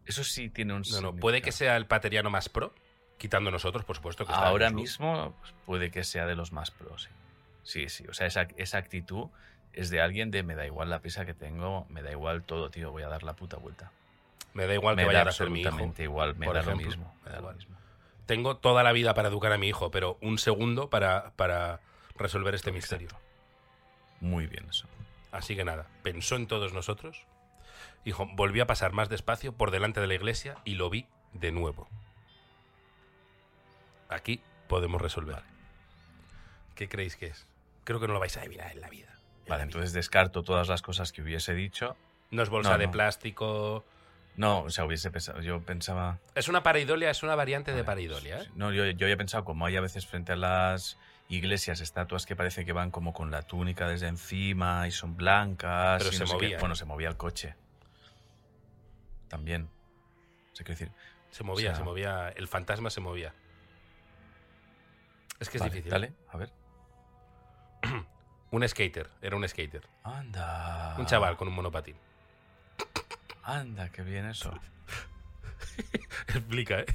Eso sí tiene un No, no, puede que sea el pateriano más pro, quitando nosotros, por supuesto. Que Ahora mismo pues, puede que sea de los más pros. Sí, sí. sí. O sea, esa, esa actitud es de alguien de me da igual la prisa que tengo, me da igual todo, tío, voy a dar la puta vuelta. Me da igual me que vaya a ser mi hijo. igual, me da ejemplo. lo mismo. Me da lo mismo. Tengo toda la vida para educar a mi hijo, pero un segundo para, para resolver este misterio. Muy bien eso. Así que nada, pensó en todos nosotros. Dijo, volví a pasar más despacio por delante de la iglesia y lo vi de nuevo. Aquí podemos resolver. ¿Qué creéis que es? Creo que no lo vais a adivinar en la vida. En la Vale, vida. entonces descarto todas las cosas que hubiese dicho. No es bolsa no, de no. plástico. No, o sea, hubiese pensado, yo pensaba... Es una pareidolia, es una variante de Vale, pareidolia. ¿eh? No, yo, yo había pensado, como hay a veces frente a las iglesias estatuas que parece que van como con la túnica desde encima y son blancas. Pero y se no movía. Bueno, se movía el coche. También. O sea, quiero decir, Se movía, O sea- se movía. El fantasma se movía. Es que es vale, difícil. Dale, a ver. [CLEARS THROAT] Un skater, era un skater. Anda. Un chaval con un monopatín. Anda, qué bien eso. [LAUGHS] Explica, ¿eh?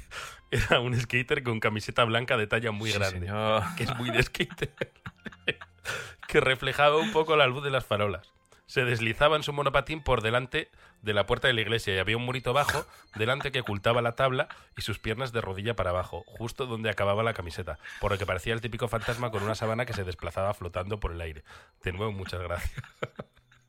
Era un skater con camiseta blanca de talla muy Sí, grande. señor. Que es muy de skater. [LAUGHS] que reflejaba un poco la luz de las farolas. Se deslizaba en su monopatín por delante de la puerta de la iglesia y había un murito bajo delante que ocultaba la tabla y sus piernas de rodilla para abajo, justo donde acababa la camiseta, por lo que parecía el típico fantasma con una sábana que se desplazaba flotando por el aire. De nuevo, muchas gracias.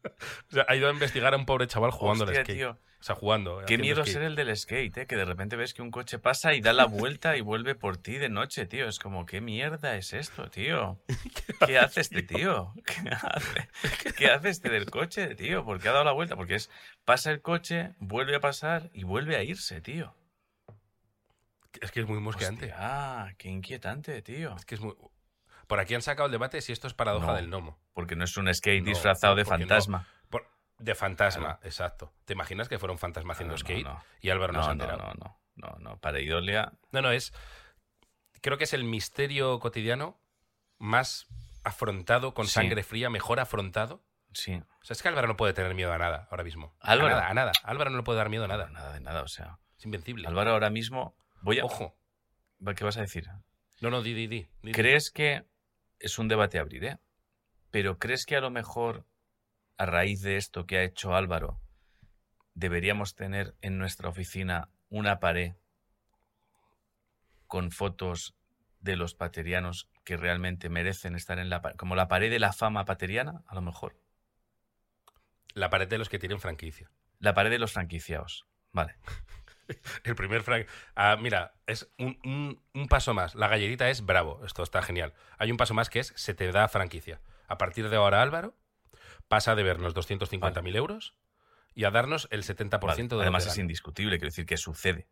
[LAUGHS] o sea, ha ido a investigar a un pobre chaval jugando al Hostia, skate. tío. O sea, jugando. Qué miedo skate. ser el del skate, ¿eh? que de repente ves que un coche pasa y da la vuelta y vuelve por ti de noche, tío. Es como, ¿qué mierda es esto, tío? [LAUGHS] ¿Qué hace este tío? ¿Qué hace? ¿Qué hace este del coche, tío? ¿Por qué ha dado la vuelta? Porque es, pasa el coche, vuelve a pasar y vuelve a irse, tío. Es que es muy mosqueante. Ah, qué inquietante, tío. Es que es muy... Por aquí han sacado el debate si esto es paradoja No. del gnomo. Porque no es un skate No, disfrazado de no. fantasma. Por- De fantasma, exacto. ¿Te imaginas que fuera un fantasma haciendo skate? no. Y Álvaro no, se No, ha no, enterado. no, no, no, no. Para Idolia, No, no, es. Creo que es el misterio cotidiano más afrontado, con Sí. sangre fría, mejor afrontado. sí. O sea, es que Álvaro no puede tener miedo a nada ahora mismo. Álvaro. A nada, a nada. Álvaro no le puede dar miedo a nada. Nada de nada, o sea. Es invencible. Álvaro ahora mismo, voy a... Ojo. ¿Qué vas a decir? No, no, di, di, di. di. ¿Crees que es un debate a abrir, eh? Pero ¿crees que a lo mejor a raíz de esto que ha hecho Álvaro deberíamos tener en nuestra oficina una pared con fotos de los paterianos que realmente merecen estar en la pared? Como la pared de la fama pateriana, a lo mejor. La pared de los que tienen franquicia. La pared de los franquiciados. Vale. [LAUGHS] El primer frank. Ah, mira, es un, un- un paso más. La galletita es bravo. Esto está genial. Hay un paso más que es se te da franquicia. A partir de ahora, Álvaro pasa de vernos 250.000 euros y a darnos el 70% Vale. de Además es indiscutible, quiero decir que sucede.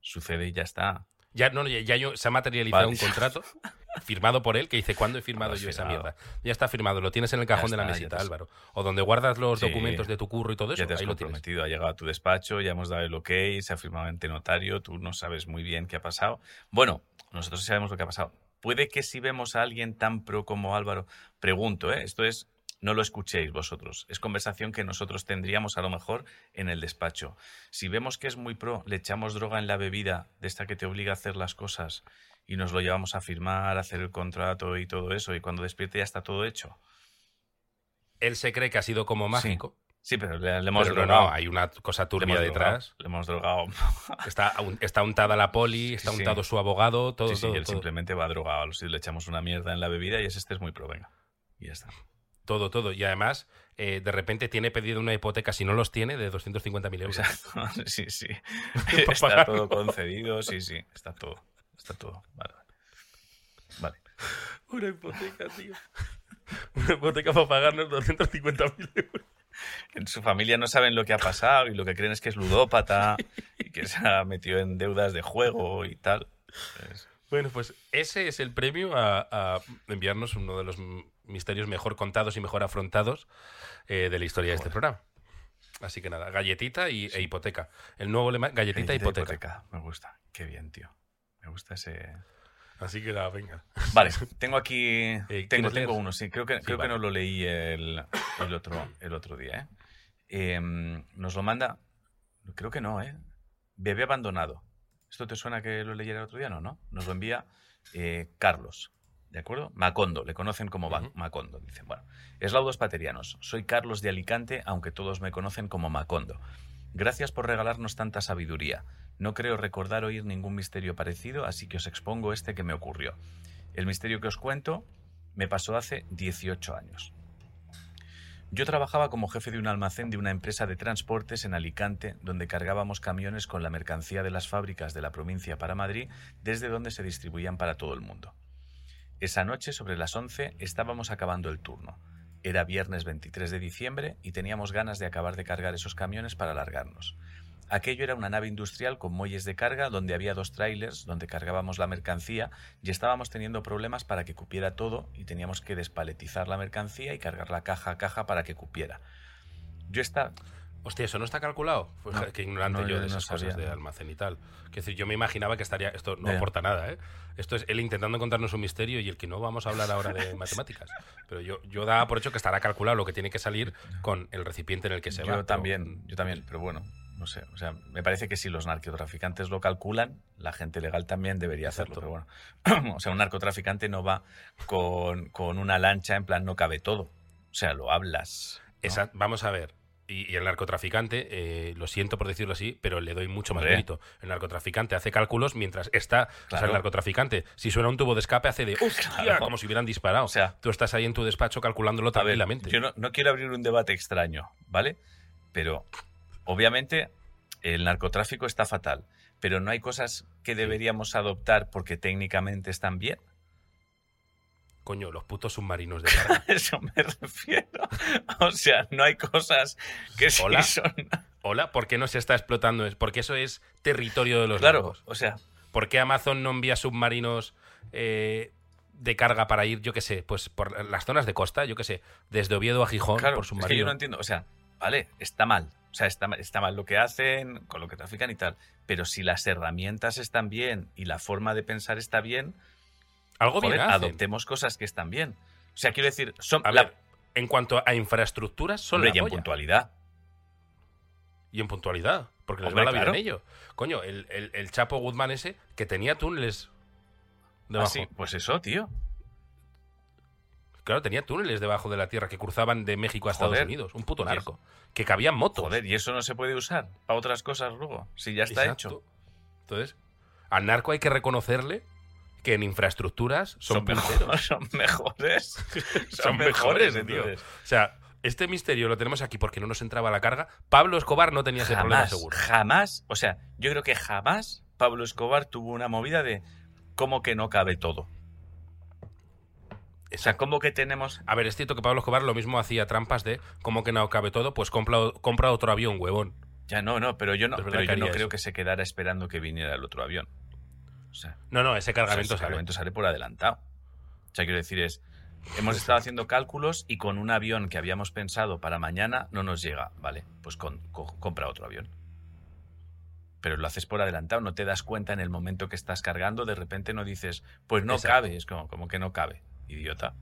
Sucede y ya está. Ya, no, ya, ya yo- se ha materializado Vale. un contrato [LAUGHS] firmado por él que dice cuándo he firmado Lo yo esa mierda. Ya está firmado, lo tienes en el cajón de la mesita, has- Álvaro. O donde guardas los Sí. documentos de tu curro y todo eso, Ya te has ahí lo comprometido, ha llegado a tu despacho, ya hemos dado el ok, se ha firmado ante notario, tú no sabes muy bien qué ha pasado. Bueno, nosotros sabemos lo que ha pasado. Puede que si vemos a alguien tan pro como Álvaro, pregunto, ¿eh? esto es, no lo escuchéis vosotros, es conversación que nosotros tendríamos a lo mejor en el despacho. Si vemos que es muy pro, le echamos droga en la bebida, de esta que te obliga a hacer las cosas, y nos lo llevamos a firmar, a hacer el contrato y todo eso, y cuando despierte ya está todo hecho. Él se cree que ha sido como mágico, Sí, pero le, le hemos pero no, drogado. no, hay una cosa turbia detrás. Le hemos drogado. [LAUGHS] Está, está untada la poli, está Sí, sí. untado su abogado, todo, sí, sí, todo, y él todo, simplemente va drogado. Si le echamos una mierda en la bebida y es este es muy pro, venga. Y ya está. todo, todo. Y además, eh, de repente tiene pedido una hipoteca, si no los tiene, de 250.000 euros. Exacto. [LAUGHS] Sí, sí. [LAUGHS] Está todo concedido, sí, sí. Está todo. Está todo. Vale, vale. Vale. [LAUGHS] Una hipoteca, tío. [LAUGHS] Una hipoteca para pagarnos 250.000 euros. En su familia no saben lo que ha pasado y lo que creen es que es ludópata y que se ha metido en deudas de juego y tal. Bueno, pues ese es el premio a, a enviarnos uno de los misterios mejor contados y mejor afrontados eh, de la historia de este programa. Así que nada, galletita y, e hipoteca. El nuevo lema, galletita, e Galletita hipoteca. Me gusta. Qué bien, tío. Me gusta ese. Así que nada, venga. Vale, tengo aquí. [LAUGHS] tengo, ¿quieres tengo leer? uno, sí. Creo que, creo vale. que no lo leí el, el otro, el otro día, ¿eh? Em, Nos lo manda. Creo que no, ¿eh? Bebé abandonado. ¿Esto te suena que lo leyera el otro día? No, ¿no? Nos lo envía eh, Carlos. ¿De acuerdo? Macondo, le conocen como. Macondo. Dicen, bueno, eslaudos paterianos. Soy Carlos de Alicante, aunque todos me conocen como Macondo. Gracias por regalarnos tanta sabiduría. No creo recordar oír ningún misterio parecido, así que os expongo este que me ocurrió. El misterio que os cuento me pasó hace 18 años. Yo trabajaba como jefe de un almacén de una empresa de transportes en Alicante, donde cargábamos camiones con la mercancía de las fábricas de la provincia para Madrid, desde donde se distribuían para todo el mundo. Esa noche, sobre las 11, estábamos acabando el turno. Era viernes 23 de diciembre y teníamos ganas de acabar de cargar esos camiones para largarnos. Aquello era una nave industrial con muelles de carga donde había dos trailers donde cargábamos la mercancía y estábamos teniendo problemas para que cupiera todo y teníamos que despaletizar la mercancía y cargarla caja a caja para que cupiera. Yo estaba... Hostia, ¿eso no está calculado? Pues No, qué ignorante no, yo de no esas cosas de almacén y tal. Quiero decir, yo me imaginaba que estaría... Esto no Ya. aporta nada, ¿eh? Esto es él intentando contarnos un misterio y el que no vamos a hablar ahora de [LAUGHS] matemáticas. Pero yo, yo daba por hecho que estará calculado lo que tiene que salir con el recipiente en el que se va. Yo pero- también, yo también, pero bueno, no sé. O sea, me parece que si los narcotraficantes lo calculan, la gente legal también debería hacerlo. Exacto. Pero bueno, [CLEARS THROAT] o sea, un narcotraficante no va con, con una lancha en plan no cabe todo. O sea, lo hablas. Esa- vamos a ver. Y, y el narcotraficante, eh, lo siento por decirlo así, pero le doy mucho más mérito. El narcotraficante hace cálculos mientras está. O sea, el narcotraficante, si suena un tubo de escape, hace de. ¡Hostia! Claro. Como si hubieran disparado. O sea, Tú estás ahí en tu despacho calculándolo tranquilamente. yo no, no quiero abrir un debate extraño, ¿vale? Pero obviamente el narcotráfico está fatal, pero no hay cosas que deberíamos adoptar porque técnicamente están bien. Coño, los putos submarinos de [LAUGHS] carga. A eso me refiero. O sea, no hay cosas que sí Hola. son. Hola, ¿por qué no se está explotando? Es Porque eso es territorio de los Claro, o sea, ¿Por qué Amazon no envía submarinos eh, de carga para ir, yo qué sé, pues por las zonas de costa, yo qué sé, desde Oviedo a Gijón claro, por es que submarino? yo no entiendo. O sea, vale, está mal. O sea, está, mal- está mal lo que hacen, con lo que trafican y tal. Pero si las herramientas están bien y la forma de pensar está bien, Algo bien joder, adoptemos cosas que están bien. O sea, quiero decir, son A la- ver, en cuanto a infraestructuras, son hombre, la y en polla. puntualidad. Y en puntualidad, porque les Hombre, va la vida claro. en ello. Coño, el, el- el Chapo Guzmán ese que tenía túneles Ah, debajo. sí, pues eso, tío. Claro, tenía túneles debajo de la tierra que cruzaban de México a Estados Joder. Unidos. Un puto Y es- narco. Que cabían motos. Joder, y eso no se puede usar para otras cosas luego, si ya está Exacto. hecho. Entonces, al narco hay que reconocerle que en infraestructuras son, Son, punteros. [LAUGHS] son mejores. [LAUGHS] son mejores, tío. entonces. O sea, este misterio lo tenemos aquí porque no nos entraba la carga. Pablo Escobar no tenía ese problema Jamás, seguro. jamás, o sea, yo creo que jamás Pablo Escobar tuvo una movida de cómo que no cabe todo. O sea, cómo que tenemos... A ver, es cierto que Pablo Escobar lo mismo hacía trampas de como que no cabe todo, pues compra, compra otro avión, huevón. Ya no, no, pero yo no, pero yo no creo eso. que se quedara esperando que viniera el otro avión. O sea, No, no, ese O sea, cargamento ese sale. cargamento sale por adelantado. O sea, quiero decir, es. Hemos estado haciendo cálculos y con un avión que habíamos pensado para mañana no nos llega. Vale, pues con- co- compra otro avión. Pero lo haces por adelantado, no te das cuenta en el momento que estás cargando, de repente no dices, pues no Exacto. cabe, es como, como que no cabe, idiota.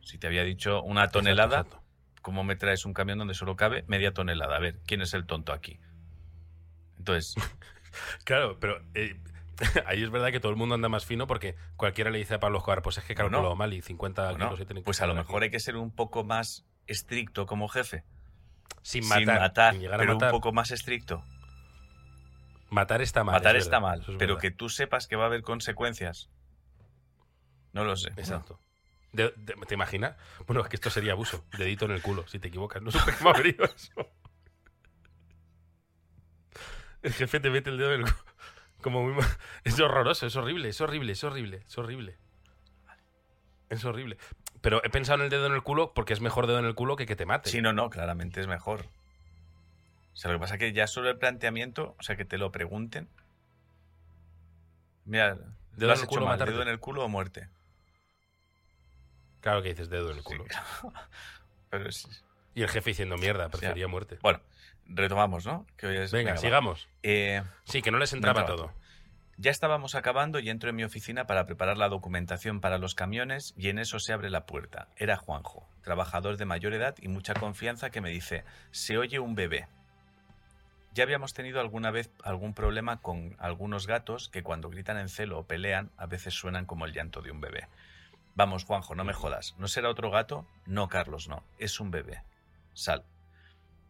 Si te había dicho una tonelada, exacto. ¿cómo me traes un camión donde solo cabe media tonelada? A ver, ¿quién es el tonto aquí? Entonces, [LAUGHS] Claro, pero eh, [LAUGHS] ahí es verdad que todo el mundo anda más fino porque cualquiera le dice a Pablo Escobar, pues es que No, no. calculó mal y 50 bueno, kilos tienen que pues a lo mejor aquí. hay que ser un poco más estricto como jefe. Sin sin matar, matar, sin llegar a pero matar. un poco más estricto. Matar está mal. matar es está mal, es pero verdad. que tú sepas que va a haber consecuencias. No lo sé. Exacto. De- de- ¿Te imaginas? Bueno, es que esto sería abuso. Dedito en el culo, si te equivocas. No supe venido eso. [LAUGHS] El jefe te mete el dedo en el culo. Como muy [LAUGHS] Es horroroso, es horrible, es horrible, es horrible, es horrible. Es horrible. Pero he pensado en el dedo en el culo porque es mejor dedo en el culo que que te mate. Sí, no, no, claramente es mejor. O sea, lo que pasa es que ya solo el planteamiento, o sea, que te lo pregunten. Mira, Dedo ¿lo has en el culo, mal? ¿Dedo en el culo o muerte? Claro que dices dedo en el Sí, culo. claro. [LAUGHS] Pero es- Y el jefe diciendo mierda, prefería muerte. Bueno, retomamos, ¿no? Que hoy es- Venga, sigamos. Eh, Sí, que no les entraba entraba todo. Ya estábamos acabando y entro en mi oficina para preparar la documentación para los camiones y en eso se abre la puerta. Era Juanjo, trabajador de mayor edad y mucha confianza que me dice, se oye un bebé. Ya habíamos tenido alguna vez algún problema con algunos gatos que cuando gritan en celo o pelean a veces suenan como el llanto de un bebé. Vamos, Juanjo, no me jodas. ¿No será otro gato? No, Carlos, no. Es un bebé. Sal.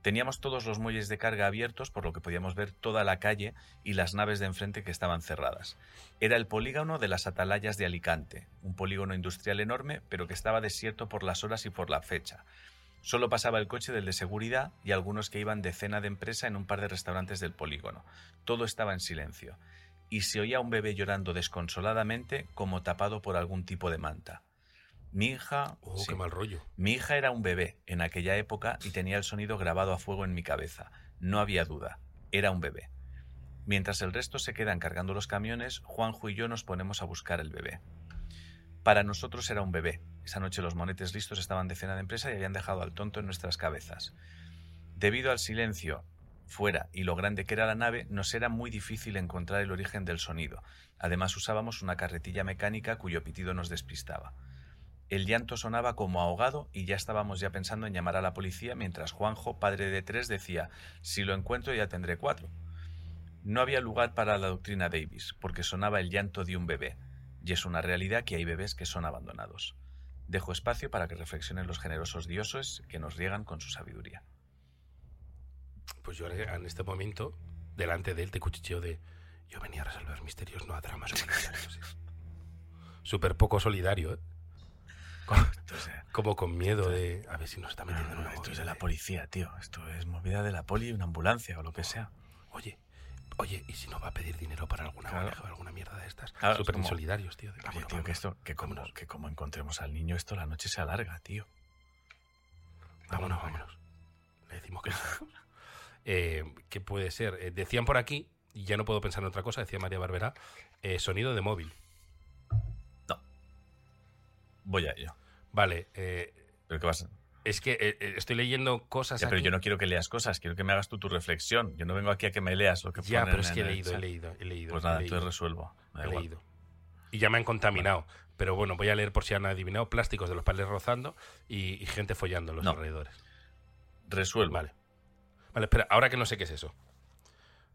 Teníamos todos los muelles de carga abiertos, por lo que podíamos ver toda la calle y las naves de enfrente que estaban cerradas. Era el polígono de las Atalayas de Alicante, un polígono industrial enorme, pero que estaba desierto por las horas y por la fecha. Solo pasaba el coche del de seguridad y algunos que iban de cena de empresa en un par de restaurantes del polígono. Todo estaba en silencio. Y se oía un bebé llorando desconsoladamente como tapado por algún tipo de manta. Mi hija... Oh, sí, qué mal rollo. mi hija era un bebé en aquella época y tenía el sonido grabado a fuego en mi cabeza. No había duda. Era un bebé. Mientras el resto se quedan cargando los camiones, Juanjo y yo nos ponemos a buscar el bebé. Para nosotros era un bebé. Esa noche los monetes listos estaban de cena de empresa y habían dejado al tonto en nuestras cabezas. Debido al silencio fuera y lo grande que era la nave, nos era muy difícil encontrar el origen del sonido. Además usábamos una carretilla mecánica cuyo pitido nos despistaba. El llanto sonaba como ahogado y ya estábamos ya pensando en llamar a la policía mientras Juanjo, padre de tres, decía, si lo encuentro ya tendré cuatro. No había lugar para la doctrina Davis, porque sonaba el llanto de un bebé, y es una realidad que hay bebés que son abandonados. dejo espacio para que reflexionen los generosos dioses que nos riegan con su sabiduría. Pues yo en este momento, delante de él, te cuchicheo de. Yo venía a resolver misterios, no a dramas humanitarios. [LAUGHS] Súper poco solidario, ¿eh? Como, con miedo de. A ver si nos está metiendo en una esto es de la policía, tío. Esto es movida de la poli una ambulancia o lo que sea. Oye, oye, ¿y si nos va a pedir dinero para alguna Claro. O alguna mierda de estas? Claro, es Súper como- insolidarios, tío. de Oye, tío, que esto, que como, que como encontremos al niño, esto la noche se alarga, tío. Vámonos, Vámonos, vámonos. Le decimos que. Eh, ¿Qué puede ser? Eh, decían por aquí, y ya no puedo pensar en otra cosa, decía María Barbera, eh, sonido de móvil. Voy a ello. Vale, eh, Pero que vas a- es que eh, eh, estoy leyendo cosas Ya, pero aquí. yo no quiero que leas cosas, quiero que me hagas tú tu reflexión. Yo no vengo aquí a que me leas lo que Ya, pero es que he leído, he leído, he leído. Pues nada, leído, entonces resuelvo. He igual. leído. Y ya me han contaminado. Pero bueno, voy a leer por si han adivinado plásticos de los padres rozando y, y gente follando en los No. alrededores. Resuelvo. Vale. Vale, espera, ahora que no sé qué es eso.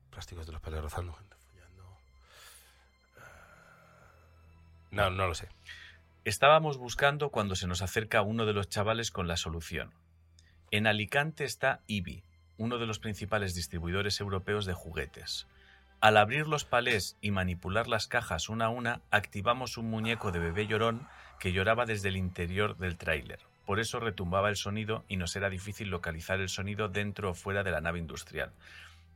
Plásticos de los padres rozando, gente follando. No, no lo sé. Estábamos buscando cuando se nos acerca uno de los chavales con la solución. En Alicante está IBI, uno de los principales distribuidores europeos de juguetes. Al abrir los palés y manipular las cajas una a una, activamos un muñeco de bebé llorón que lloraba desde el interior del tráiler. Por eso retumbaba el sonido y nos era difícil localizar el sonido dentro o fuera de la nave industrial.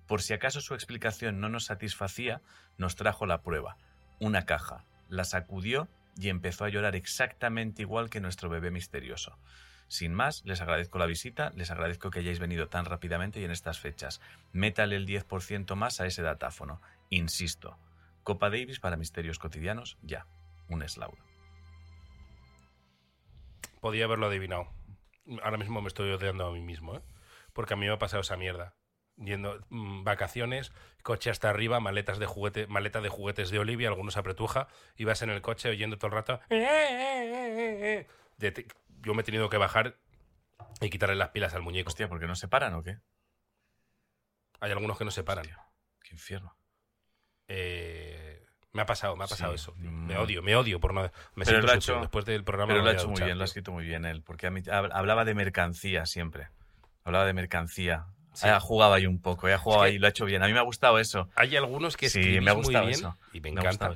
Por si acaso su explicación no nos satisfacía, nos trajo la prueba, una caja, la sacudió y empezó a llorar exactamente igual que nuestro bebé misterioso. Sin más, les agradezco la visita, les agradezco que hayáis venido tan rápidamente y en estas fechas. Métale el 10% más a ese datáfono. Insisto. Copa Davis para misterios cotidianos, ya. Un eslauro. Podía haberlo adivinado. Ahora mismo me estoy odiando a mí mismo, ¿eh? Porque a mí me ha pasado esa mierda. Yendo mm, vacaciones, coche hasta arriba, maletas de juguete, maleta de juguetes de Olivia, algunos apretuja, ibas en el coche oyendo todo el rato. De te- yo me he tenido que bajar y quitarle las pilas al muñeco. Hostia, ¿por qué no se paran o qué? Hay algunos que no se paran. Hostia, qué infierno. Eh, me ha pasado, me ha pasado Sí, eso. mm. Me odio, me odio por no. Me Pero siento hecho- Después del programa Pero lo ha hecho muy bien, lo ha escrito muy bien él, porque a mí- hab- hablaba de mercancía siempre. Hablaba de mercancía. Sí. Ha jugado ahí un poco, ha jugado Es que- ahí, lo ha hecho bien. A mí me ha gustado eso. Hay algunos que Sí, me ha muy gustado bien eso. y me encanta.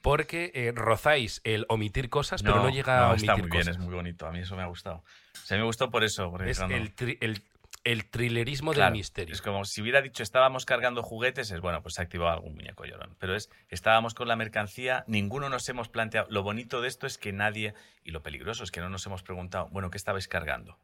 Porque eh, rozáis el omitir cosas, pero no llega a no, omitir está muy cosas. bien, es muy bonito. A mí eso me ha gustado. O sea, me gustó por eso. Porque Es el, tri- el, el thrillerismo Claro, del misterio. Es como si hubiera dicho estábamos cargando juguetes, es bueno, pues se ha activado algún muñeco llorón. Pero es estábamos con la mercancía, ninguno nos hemos planteado. Lo bonito de esto es que nadie, y lo peligroso es que no nos hemos preguntado, bueno, ¿qué estabais cargando?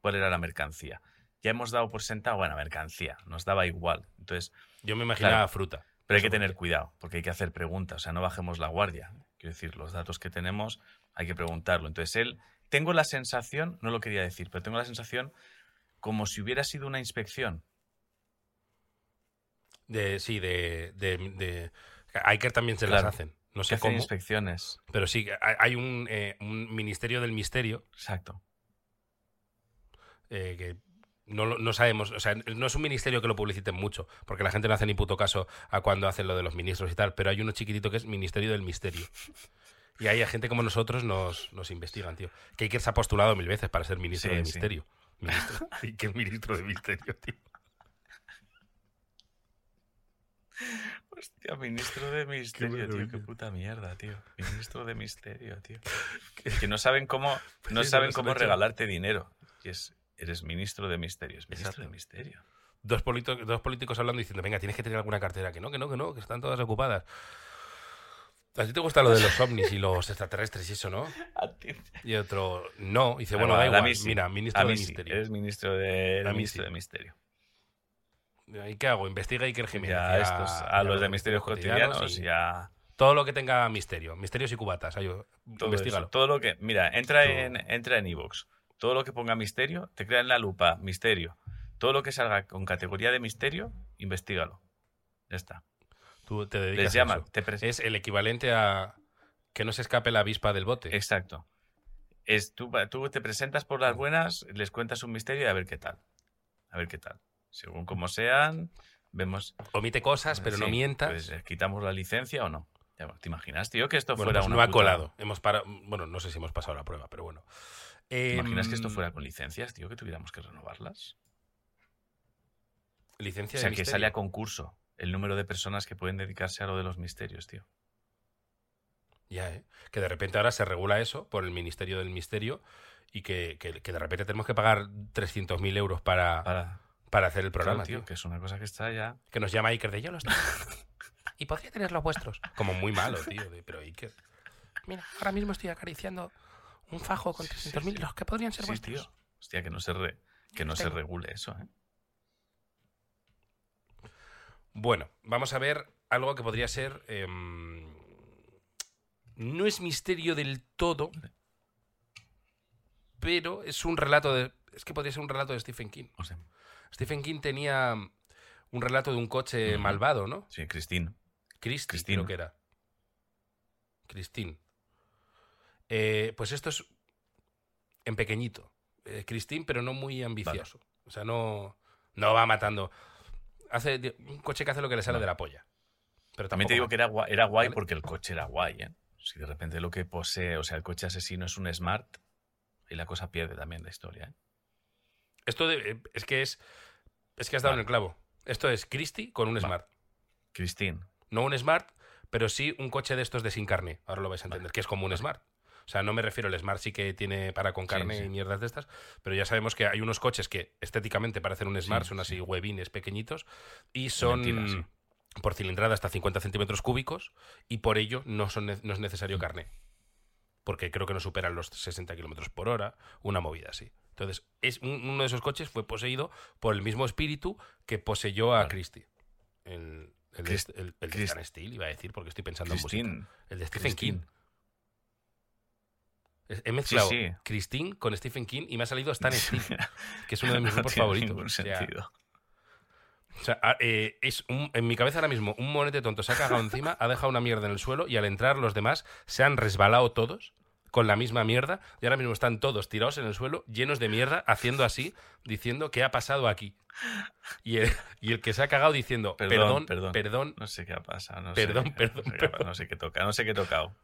¿Cuál era la mercancía? Ya hemos dado por sentado, bueno, mercancía, nos daba igual. Entonces, Yo me imaginaba Claro. fruta. pero hay que tener cuidado, porque hay que hacer preguntas, o sea, no bajemos la guardia. Quiero decir, los datos que tenemos hay que preguntarlo. Entonces, él, tengo la sensación, no lo quería decir, pero tengo la sensación como si hubiera sido una inspección. De, sí, de, de, de- Iker también se Claro. las hacen. No sé hacen cómo. inspecciones. Pero sí, hay, hay un, eh, un ministerio del misterio Exacto. eh, que no, no sabemos, o sea, no es un ministerio que lo publiciten mucho, porque la gente no hace ni puto caso a cuando hacen lo de los ministros y tal, pero hay uno chiquitito que es Ministerio del Misterio. Y ahí a gente como nosotros nos, nos investigan, tío. Que Iker se ha postulado mil veces para ser ministro Sí, sí. misterio. Ministro. [LAUGHS] Iker, ministro de misterio, tío. Hostia, ministro de misterio, tío. maravilla. Qué puta mierda, tío. Ministro de misterio, tío. [LAUGHS] Que no saben cómo, no Sí, saben cómo regalarte dinero. Y es, eres ministro de misterios. Ministro Exacto. de misterio. Dos, dos políticos hablando diciendo, venga, tienes que tener alguna cartera. Que no, que no, que no, que están todas ocupadas. A ti te gusta lo de los ovnis y los extraterrestres y eso, ¿no? [LAUGHS] A ti. Y otro, no. Y dice, bueno, no, da igual. mí sí. Mira, ministro A mí del sí, misterio. eres ministro de, ministro sí. de misterio. ¿Y qué hago? Investiga Iker Jiménez. Ya a y estos, a los de misterios cotidianos y y a Todo lo que tenga misterio. Misterios y cubatas. Ahí, todo investígalo. eso. Todo lo que, mira, entra Todo. en, entra en. Todo lo que ponga misterio, te crea en la lupa misterio. Todo lo que salga con categoría de misterio, investigalo. Ya está. Tú te dedicas Les a eso. te Es el equivalente a que no se escape la avispa del bote. Exacto. Es, tú, tú te presentas por las buenas, les cuentas un misterio y a ver qué tal. A ver qué tal. Según como sean, vemos. Omite cosas, pero no mientas. pues, eh, ¿Quitamos la licencia o no? ¿Te imaginas, tío, que esto Bueno, fuera pues una no ha colado. Hemos parado, bueno, no sé si hemos pasado la prueba, pero bueno. ¿Te imaginas que esto Em, fuera con licencias, tío, que tuviéramos que renovarlas? Licencia O sea, de que misterio. sale a concurso el número de personas que pueden dedicarse a lo de los misterios, tío. Ya, ¿eh? Que de repente ahora se regula eso por el Ministerio del Misterio y que, que- que de repente tenemos que pagar 300.000 euros para, para, Para, hacer el claro, programa, tío, tío. que es una cosa que está ya... Que nos llama Iker de yo los [LAUGHS] y podría tener los vuestros. Como muy malo, tío. de- pero Iker. Mira, ahora mismo estoy acariciando un fajo con Sí, sí, 300.000, sí. los que podrían ser vuestros. tío. Hostia, que no se, re- que no se regule eso, ¿eh? Bueno, vamos a ver algo que podría ser. em, no es misterio del todo, pero es un relato de. Es que podría ser un relato de Stephen King. O sea, Stephen King tenía un relato de un coche malvado, ¿no? sí, Cristín. Christie, Christine. creo que era. Christine. Eh, pues esto es en pequeñito. Eh, Christine, pero no muy ambicioso. O sea, no, no va matando. Hace un coche que hace lo que le sale de la polla. Pero También te digo que era guay, era guay ¿Vale? porque el coche era guay, ¿eh? Si de repente lo que posee, o sea, el coche asesino es un Smart, y la cosa pierde también la historia, ¿eh? Esto de- eh, es que es. Es que has dado Vale. en el clavo. Esto es Christie con un. Smart. Cristín. No un Smart, pero sí un coche de estos de sin carne. Ahora lo vais a entender, que es como un Smart. O sea, no me refiero al Smart sí que tiene para con carne sí. y mierdas de estas, pero ya sabemos que hay unos coches que estéticamente parecen un Smart, Sí, son así sí. huevines pequeñitos y son Mentira, por cilindrada hasta 50 centímetros cúbicos y por ello no, son, no es necesario carne. Porque creo que no superan los 60 kilómetros por hora, una movida así. Entonces, es, un- uno de esos coches fue poseído por el mismo espíritu que poseyó a. Christie. El, el, de, Christ- el, el Christ- Steele, iba a decir, porque estoy pensando en música. El de Stephen King. Christine. He mezclado sí. Christine con Stephen King y me ha salido Stan Steele, que es uno de [LAUGHS] mis No grupos tiene favoritos. ningún O sea, sentido. o sea, ah, eh, es un- en mi cabeza ahora mismo un monete tonto se ha cagado encima, ha dejado una mierda en el suelo y al entrar los demás se han resbalado todos con la misma mierda y ahora mismo están todos tirados en el suelo, llenos de mierda, haciendo así, diciendo qué ha pasado aquí. Y el, y el que se ha cagado diciendo Perdón, perdón, perdón, perdón, No sé qué ha pasado. No Perdón, sé, perdón, no sé, perdón. no sé qué toca, no sé qué he tocado.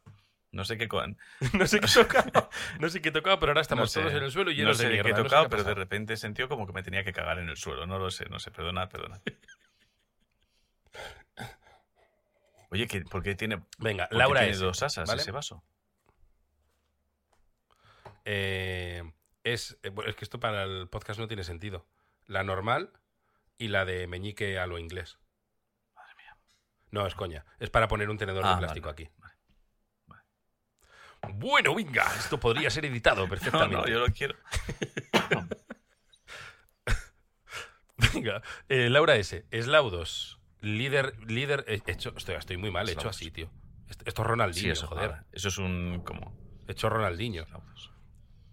No sé qué con. [LAUGHS] no sé qué he tocado, no sé qué he tocado, pero ahora estamos no sé, todos en el suelo y no llenos sé qué he no sé tocado, pero de repente he sentido como que me tenía que cagar en el suelo. No lo sé, no sé. Perdona, perdona. [LAUGHS] Oye, ¿qué- ¿por qué tiene, Venga, por qué Laura tiene S, dos asas ¿vale? ese vaso? Eh, es, eh, es que esto para el podcast no tiene sentido. La normal y la de meñique a lo inglés. Madre mía. No, es coña. Es para poner un tenedor Ah, de vale, plástico vale, aquí. Bueno, venga, esto podría ser editado [LAUGHS] No, perfectamente. no, yo lo quiero. [LAUGHS] Venga, eh, Laura S. Eslaudos. Líder, líder. eh, hecho, estoy, estoy muy mal, hecho Eslaudos. así, tío. Esto, es Ronaldinho, Sí, eso, joder. Eso es un. como. Hecho Ronaldinho. Laudos.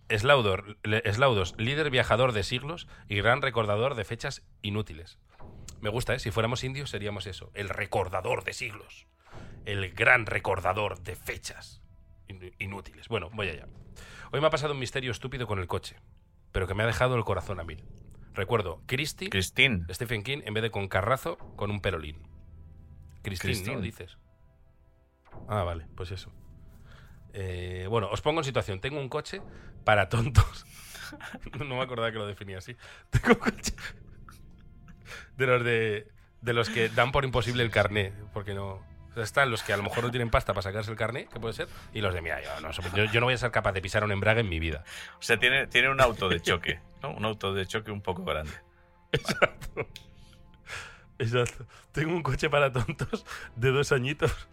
Eslaudor, Eslaudos, líder viajador de siglos y gran recordador de fechas inútiles. Me gusta, ¿eh? Si fuéramos indios seríamos eso, el recordador de siglos. El gran recordador de fechas inútiles. Bueno, voy allá. Hoy me ha pasado un misterio estúpido con el coche, pero que me ha dejado el corazón a mil. Recuerdo, Christie, Cristín. Stephen King, en vez de con carrazo, con un perolín. Christine, ¿no? Christine. Dices. Ah, vale, pues eso. Eh, bueno, os pongo en situación. Tengo un coche para tontos. [LAUGHS] no me acordaba que lo definía así. Tengo un coche de los de, de los que dan por imposible el carné, porque no. O sea, están los que a lo mejor no tienen pasta para sacarse el carné, que puede ser, y los de, mira, yo no, yo, yo no voy a ser capaz de pisar un embrague en mi vida. O sea, tiene, tiene un auto de choque. ¿no? Un auto de choque un poco grande. Exacto. Exacto. Tengo un coche para tontos de dos añitos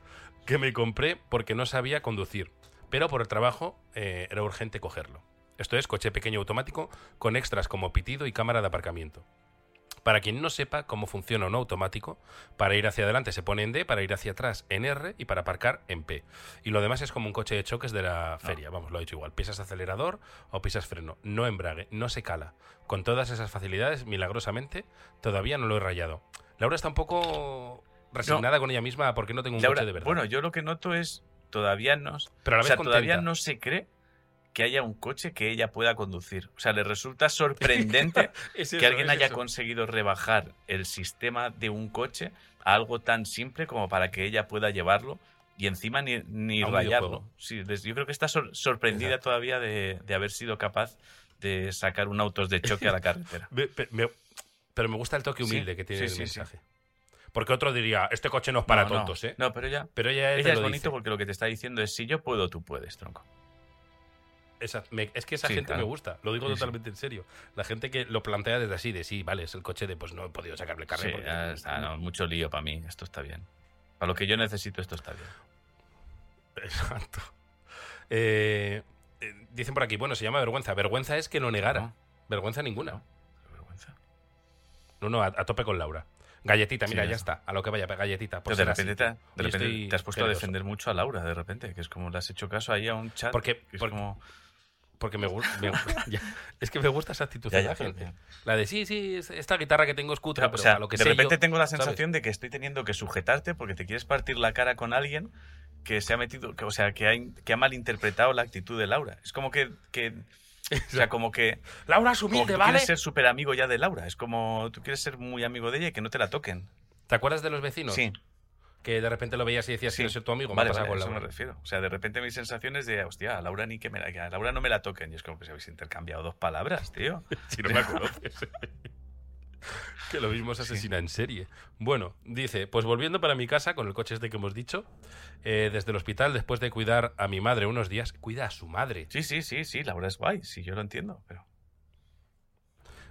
que me compré porque no sabía conducir. Pero por el trabajo eh, era urgente cogerlo. Esto es coche pequeño automático con extras como pitido y cámara de aparcamiento. Para quien no sepa cómo funciona un automático, para ir hacia adelante se pone en D, para ir hacia atrás en R y para aparcar en P. Y lo demás es como un coche de choques de la feria, vamos, lo he dicho igual. Pisas acelerador o pisas freno, no embrague, no se cala. Con todas esas facilidades, milagrosamente, todavía no lo he rayado. Laura está un poco resignada con ella misma porque no tengo un Laura, coche de verdad. bueno, yo lo que noto es. Todavía no. pero a la O vez sea, todavía no se cree que haya un coche que ella pueda conducir. O sea, le resulta [LAUGHS] sorprendente Es que alguien es haya eso. conseguido rebajar el sistema de un coche a algo tan simple como para que ella pueda llevarlo Y encima ni, ni rayarlo. Sí, yo creo que está sor- sorprendida Exacto. todavía de, de haber sido capaz de sacar un autos de choque a la [LAUGHS] carretera. Me- pero me gusta el toque Sí, humilde que tiene sí, el mensaje. Porque otro diría, este coche no es para No, no. tontos, ¿eh? No, pero ella, Pero ella, es bonito dice. porque lo que te está diciendo es si yo puedo, tú puedes, tronco. Esa- me- es que esa Sí, gente claro. me gusta, lo digo Sí, sí. totalmente en serio. La gente que lo plantea desde así, de sí, vale, es el coche de pues no he podido sacarle carne. Sí, porque- ya está, no, mucho lío para mí. Esto está bien. Para lo que yo necesito, esto está bien. Exacto. Eh, eh, dicen por aquí, bueno, se llama vergüenza. Vergüenza es que lo negara. No. Vergüenza ninguna. No. Vergüenza. No, no, a, a tope con Laura. Galletita, mira, ya ya está. A lo que vaya, galletita. Pero de repente, te, de Hoy repente estoy te has puesto a defender mucho a Laura, de repente, que es como le has hecho caso ahí a un chat. Porque- que es porque- como... Porque me gusta. [LAUGHS] es que me gusta esa actitud Ya, de ya, la gente. La de sí, sí, es- esta guitarra que tengo es cutre, o pero sea, a lo que de sé repente yo, tengo la ¿sabes? sensación de que estoy teniendo que sujetarte porque te quieres partir la cara con alguien que se ha metido, que, o sea, que ha, in- que ha malinterpretado la actitud de Laura. Es como que, que o sea, como que, Laura es humilde, ¿vale? quieres ser súper amigo ya de Laura. Es como tú quieres ser muy amigo de ella y que no te la toquen. ¿Te acuerdas de los vecinos? Sí, Que de repente lo veías y decías, sí. quiero ser tu amigo. Vale, me vale, con eso me Laura. refiero. O sea, de repente mis sensaciones de, hostia, a Laura ni que me la, que a Laura no me la toquen. Y es como que si habéis intercambiado dos palabras, tío. [LAUGHS] Si no me conoces. [LAUGHS] que lo mismo se asesina en serie. Bueno, dice, pues volviendo para mi casa con el coche este que hemos dicho, eh, desde el hospital, después de cuidar a mi madre unos días, cuida a su madre. Sí, sí, sí, sí, Laura es guay, sí, yo lo entiendo, pero...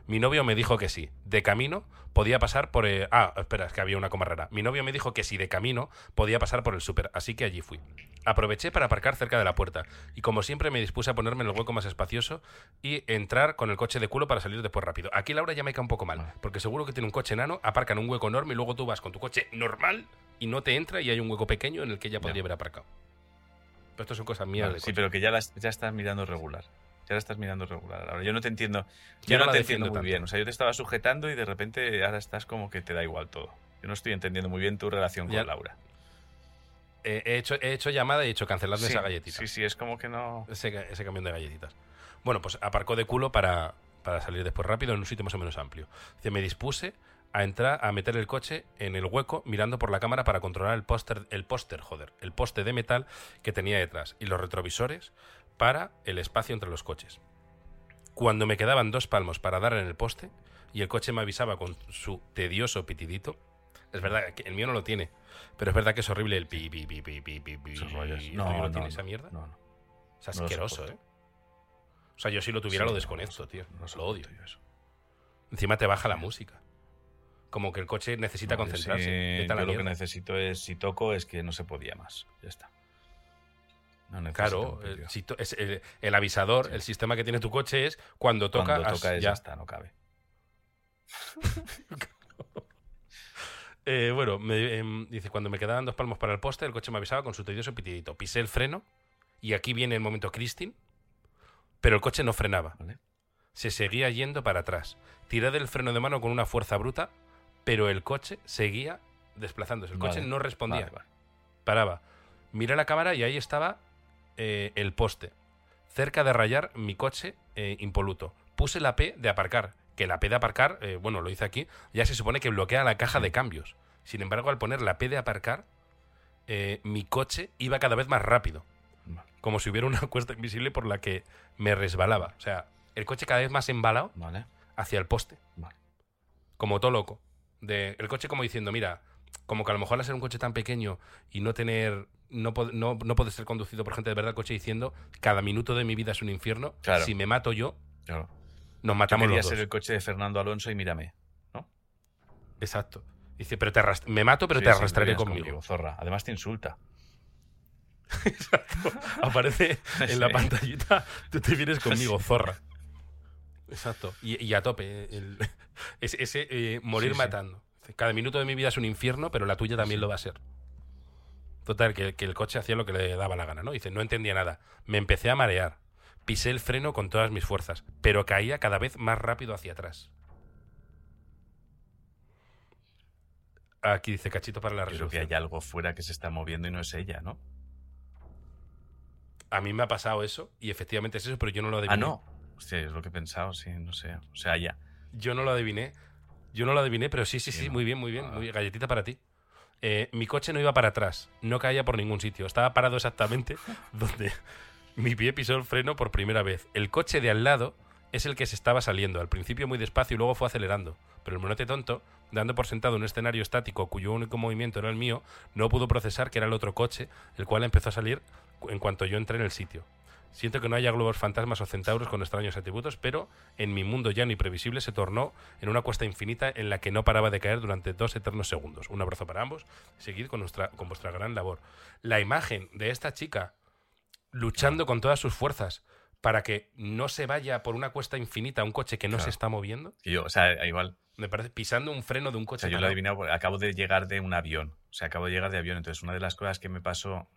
Mi novio me dijo que sí. De camino podía pasar por... eh, Ah, espera, es que había una coma rara. Mi novio me dijo que sí, de camino podía pasar por el súper, así que allí fui. Aproveché para aparcar cerca de la puerta y como siempre me dispuse a ponerme en el hueco más espacioso y entrar con el coche de culo para salir después rápido. Aquí Laura ya me cae un poco mal, porque seguro que tiene un coche enano, aparca en un hueco enorme y luego tú vas con tu coche normal y no te entra y hay un hueco pequeño en el que ella podría Ya. haber aparcado. Pero esto son cosas mías. Vale, sí, coche. pero que ya, las, ya estás mirando regular. Ya la estás mirando regular. Ahora, yo no te entiendo. Yo no te entiendo muy tanto. bien. O sea, yo te estaba sujetando y de repente ahora estás como que te da igual todo. Yo no estoy entendiendo muy bien tu relación Ya- con Laura. Eh, he, hecho, he hecho llamada y he hecho canceladme sí, esa galletita. Sí, sí, es como que no. ese, ese camión de galletitas. Bueno, pues aparcó de culo para, para salir después rápido en un sitio más o menos amplio. Dice, me dispuse a entrar, a meter el coche en el hueco mirando por la cámara para controlar el póster, el póster, joder, el poste de metal que tenía detrás y los retrovisores para el espacio entre los coches. Cuando me quedaban dos palmos para dar en el poste y el coche me avisaba con su tedioso pitidito, es verdad que el mío no lo tiene, pero es verdad que es horrible el pi, pi, pi, pi, pi, pi, pi. Esos rollos. ¿El tuyo no tiene esa mierda? No, no. Es No asqueroso, soporto. ¿eh? O sea, yo si lo tuviera Sí, lo no, desconecto, no tío. no lo odio. yo eso. Encima te baja la música. Como que el coche necesita No, concentrarse. sí, yo lo que necesito es, si toco, es que no se podía más. Ya está. No Claro, el, si to- es el, el avisador, Sí. el sistema que tiene tu coche es cuando toca, Cuando has- toca es, ya. está, no cabe. [LAUGHS] Eh, bueno, me, em, dice, cuando me quedaban dos palmos para el poste, el coche me avisaba con su tedioso pitidito. Pisé el freno y aquí viene el momento Christine, pero el coche no frenaba. ¿Vale? Se seguía yendo para atrás. Tiré del freno de mano con una fuerza bruta, pero el coche seguía desplazándose. El coche Vale, no respondía. Vale. Paraba. Miré la cámara y ahí estaba eh, el poste, cerca de rayar mi coche eh, impoluto. Puse la P de aparcar, que la P de aparcar, eh, bueno, lo hice aquí, ya se supone que bloquea la caja de cambios. Sin embargo, al poner la P de aparcar, mi coche iba cada vez más rápido, como si hubiera una cuesta invisible por la que me resbalaba. O sea, el coche cada vez más embalado Vale. hacia el poste Vale. como todo loco. De, el coche como diciendo, mira, como que a lo mejor al ser un coche tan pequeño y no tener, no, no, no poder ser conducido por gente de verdad, el coche diciendo, cada minuto de mi vida es un infierno, Claro. si me mato yo, Claro. nos Yo matamos quería los dos. ser el coche de Fernando Alonso y mírame. Exacto. Dice, pero te me mato, pero Sí, te arrastraré conmigo. Zorra. Además te insulta. [LAUGHS] Aparece en la pantallita, tú te vienes conmigo, zorra. Exacto. Y, y a tope. el- [LAUGHS] ese ese, eh, morir Sí, matando. Cada minuto de mi vida es un infierno, pero la tuya también lo va a ser. Total, que, que el coche hacía lo que le daba la gana, ¿no? Dice, no entendía nada. Me empecé a marear. Pisé el freno con todas mis fuerzas, pero caía cada vez más rápido hacia atrás. Aquí dice cachito para la Yo creo que resolución. hay algo fuera que se está moviendo y no es ella, ¿no? A mí me ha pasado eso, y efectivamente es eso, pero yo no lo adiviné. Ah, no. Hostia, es lo que he pensado, sí, no sé. O sea, ya. Yo no lo adiviné. Yo no lo adiviné, pero sí, sí, Sí, sí, ¿no? muy bien, muy bien. Ah. Muy bien. Galletita para ti. Eh, mi coche no iba para atrás, no caía por ningún sitio. Estaba parado exactamente [LAUGHS] donde mi pie pisó el freno por primera vez. El coche de al lado es el que se estaba saliendo, al principio muy despacio y luego fue acelerando. Pero el monote tonto, dando por sentado un escenario estático cuyo único movimiento era el mío, no pudo procesar que era el otro coche, el cual empezó a salir en cuanto yo entré en el sitio. Siento que no haya globos fantasmas o centauros con extraños atributos, pero en mi mundo llano y previsible se tornó en una cuesta infinita en la que no paraba de caer durante dos eternos segundos. Un abrazo para ambos. Seguid con, nuestra, con vuestra gran labor. La imagen de esta chica luchando con todas sus fuerzas para que no se vaya por una cuesta infinita un coche que no Claro. se está moviendo, yo, o sea, igual. me parece pisando un freno de un O coche. sea, yo lo he adivinado acabo de llegar de un avión. O sea, acabo de llegar de avión. Entonces, una de las cosas que me pasó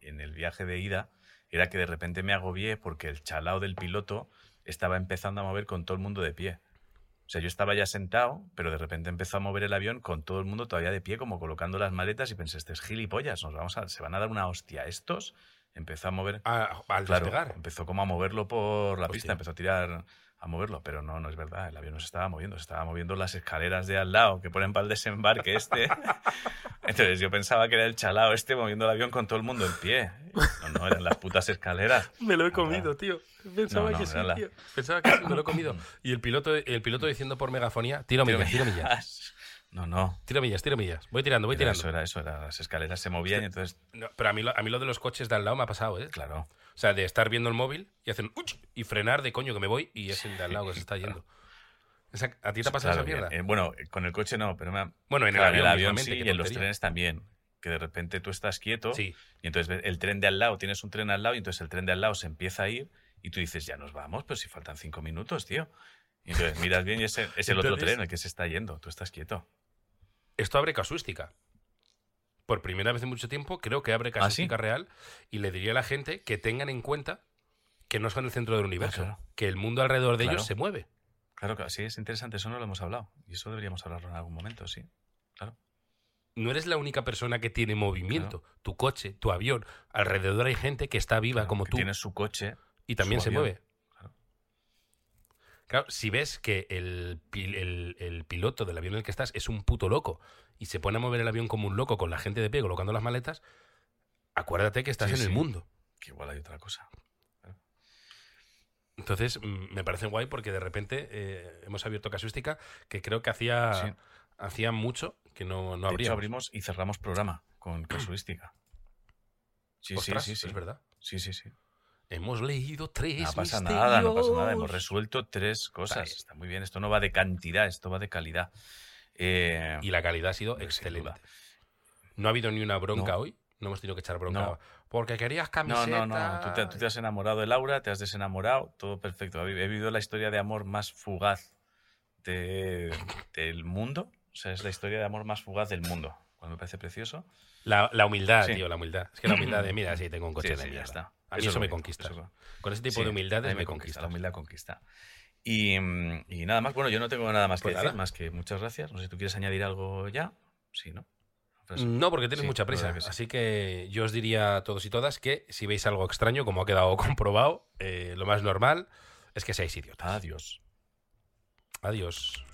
en el viaje de ida era que de repente me agobié porque el chalao del piloto estaba empezando a mover con todo el mundo de pie. O sea, yo estaba ya sentado, pero de repente empezó a mover el avión con todo el mundo todavía de pie, como colocando las maletas y pensé, este es gilipollas, nos vamos a, se van a dar una hostia estos. Empezó a mover... Ah, al Claro, despegar. empezó como a moverlo por la Hostia. pista, empezó a tirar a moverlo, pero no, no es verdad, el avión no se estaba moviendo, se estaba moviendo las escaleras de al lado que ponen para el desembarque este. [LAUGHS] Entonces yo pensaba que era el chalao este moviendo el avión con todo el mundo en pie. No, no, eran las putas escaleras. Me lo he comido, tío. Pensaba No, no, que sí, era la- tío. Pensaba que sí, me lo he comido. Y el piloto, el piloto diciendo por megafonía, tiro millas, tiro millas. [LAUGHS] No, no. Tiro millas, tiro millas. Voy tirando, voy Era tirando. eso era eso, era, las escaleras se movían y entonces, No, pero a mí, lo, a mí lo de los coches de al lado me ha pasado, ¿eh? claro. O sea, de estar viendo el móvil y hacer "Uch", y frenar de coño que me voy y es el de al lado que se está yendo. ¿A ti te ha pasado Claro, esa mierda? eh, bueno, con el coche no, pero me ha- bueno, en el avión, mismamente, sí qué y en los trenes también. Que de repente tú estás quieto Sí, Y entonces ves el tren de al lado, tienes un tren al lado y entonces el tren de al lado se empieza a ir y tú dices, ya nos vamos, pero si faltan cinco minutos, tío. Y entonces miras bien y es el, es el otro tren el que se está yendo, tú estás quieto. esto abre casuística. Por primera vez en mucho tiempo, creo que abre ¿Ah, sí? casuística real y le diría a la gente que tengan en cuenta que no son el centro del universo, claro. que el mundo alrededor de Claro. ellos se mueve. Claro que sí, es interesante, eso no lo hemos hablado. Y eso deberíamos hablarlo en algún momento, sí. Claro. No eres la única persona que tiene movimiento. Tu coche, tu avión, alrededor hay gente que está viva Claro, como que tú Tienes su coche. y también se avión. mueve. Claro. Si ves que el, pil- el- el piloto del avión en el que estás es un puto loco y se pone a mover el avión como un loco con la gente de pie colocando las maletas, acuérdate que estás Sí, en el mundo. Que igual hay otra cosa. Entonces, mm, me parece guay porque de repente eh, hemos abierto casuística que creo que hacía, Sí. hacía mucho que no, no de habría. hecho, abrimos y cerramos programa con [CLEARS THROAT] casuística. Sí, Ostras, sí, sí, sí. es verdad. Sí, sí, sí. Hemos leído tres No pasa nada, no pasa nada. Hemos misterios. resuelto tres cosas. bien. Está muy bien. Esto no va de cantidad, esto va de calidad. Eh, Y la calidad ha sido excelente. No ha habido ni una bronca No. hoy. No hemos tenido que echar bronca. No. Porque querías no, camiseta. no, no. Tú te, tú te has enamorado de Laura, te has desenamorado, todo perfecto. He, vivido la historia de amor más fugaz de- del mundo. O sea, es la historia de amor más fugaz del mundo. Cual me parece precioso. La, la humildad, Sí. tío, la humildad. Es que la humildad de, [CLEARS THROAT] mira, sí, tengo un coche Sí, de sí, ya mierda. está. A mí Eso me conquista. eso- Con ese tipo Sí, de humildades me, conquista. La humildad conquista. Y, mm, y nada más, bueno, yo no tengo nada más que Pues decir, nada. más que muchas gracias. No sé si tú quieres añadir algo ya. Sí, ¿no? No, porque tienes Sí, mucha prisa. que sí. Así que yo os diría a todos y todas que si veis algo extraño, como ha quedado [LAUGHS] comprobado, eh, lo más normal es que seáis idiotas. Adiós. Adiós.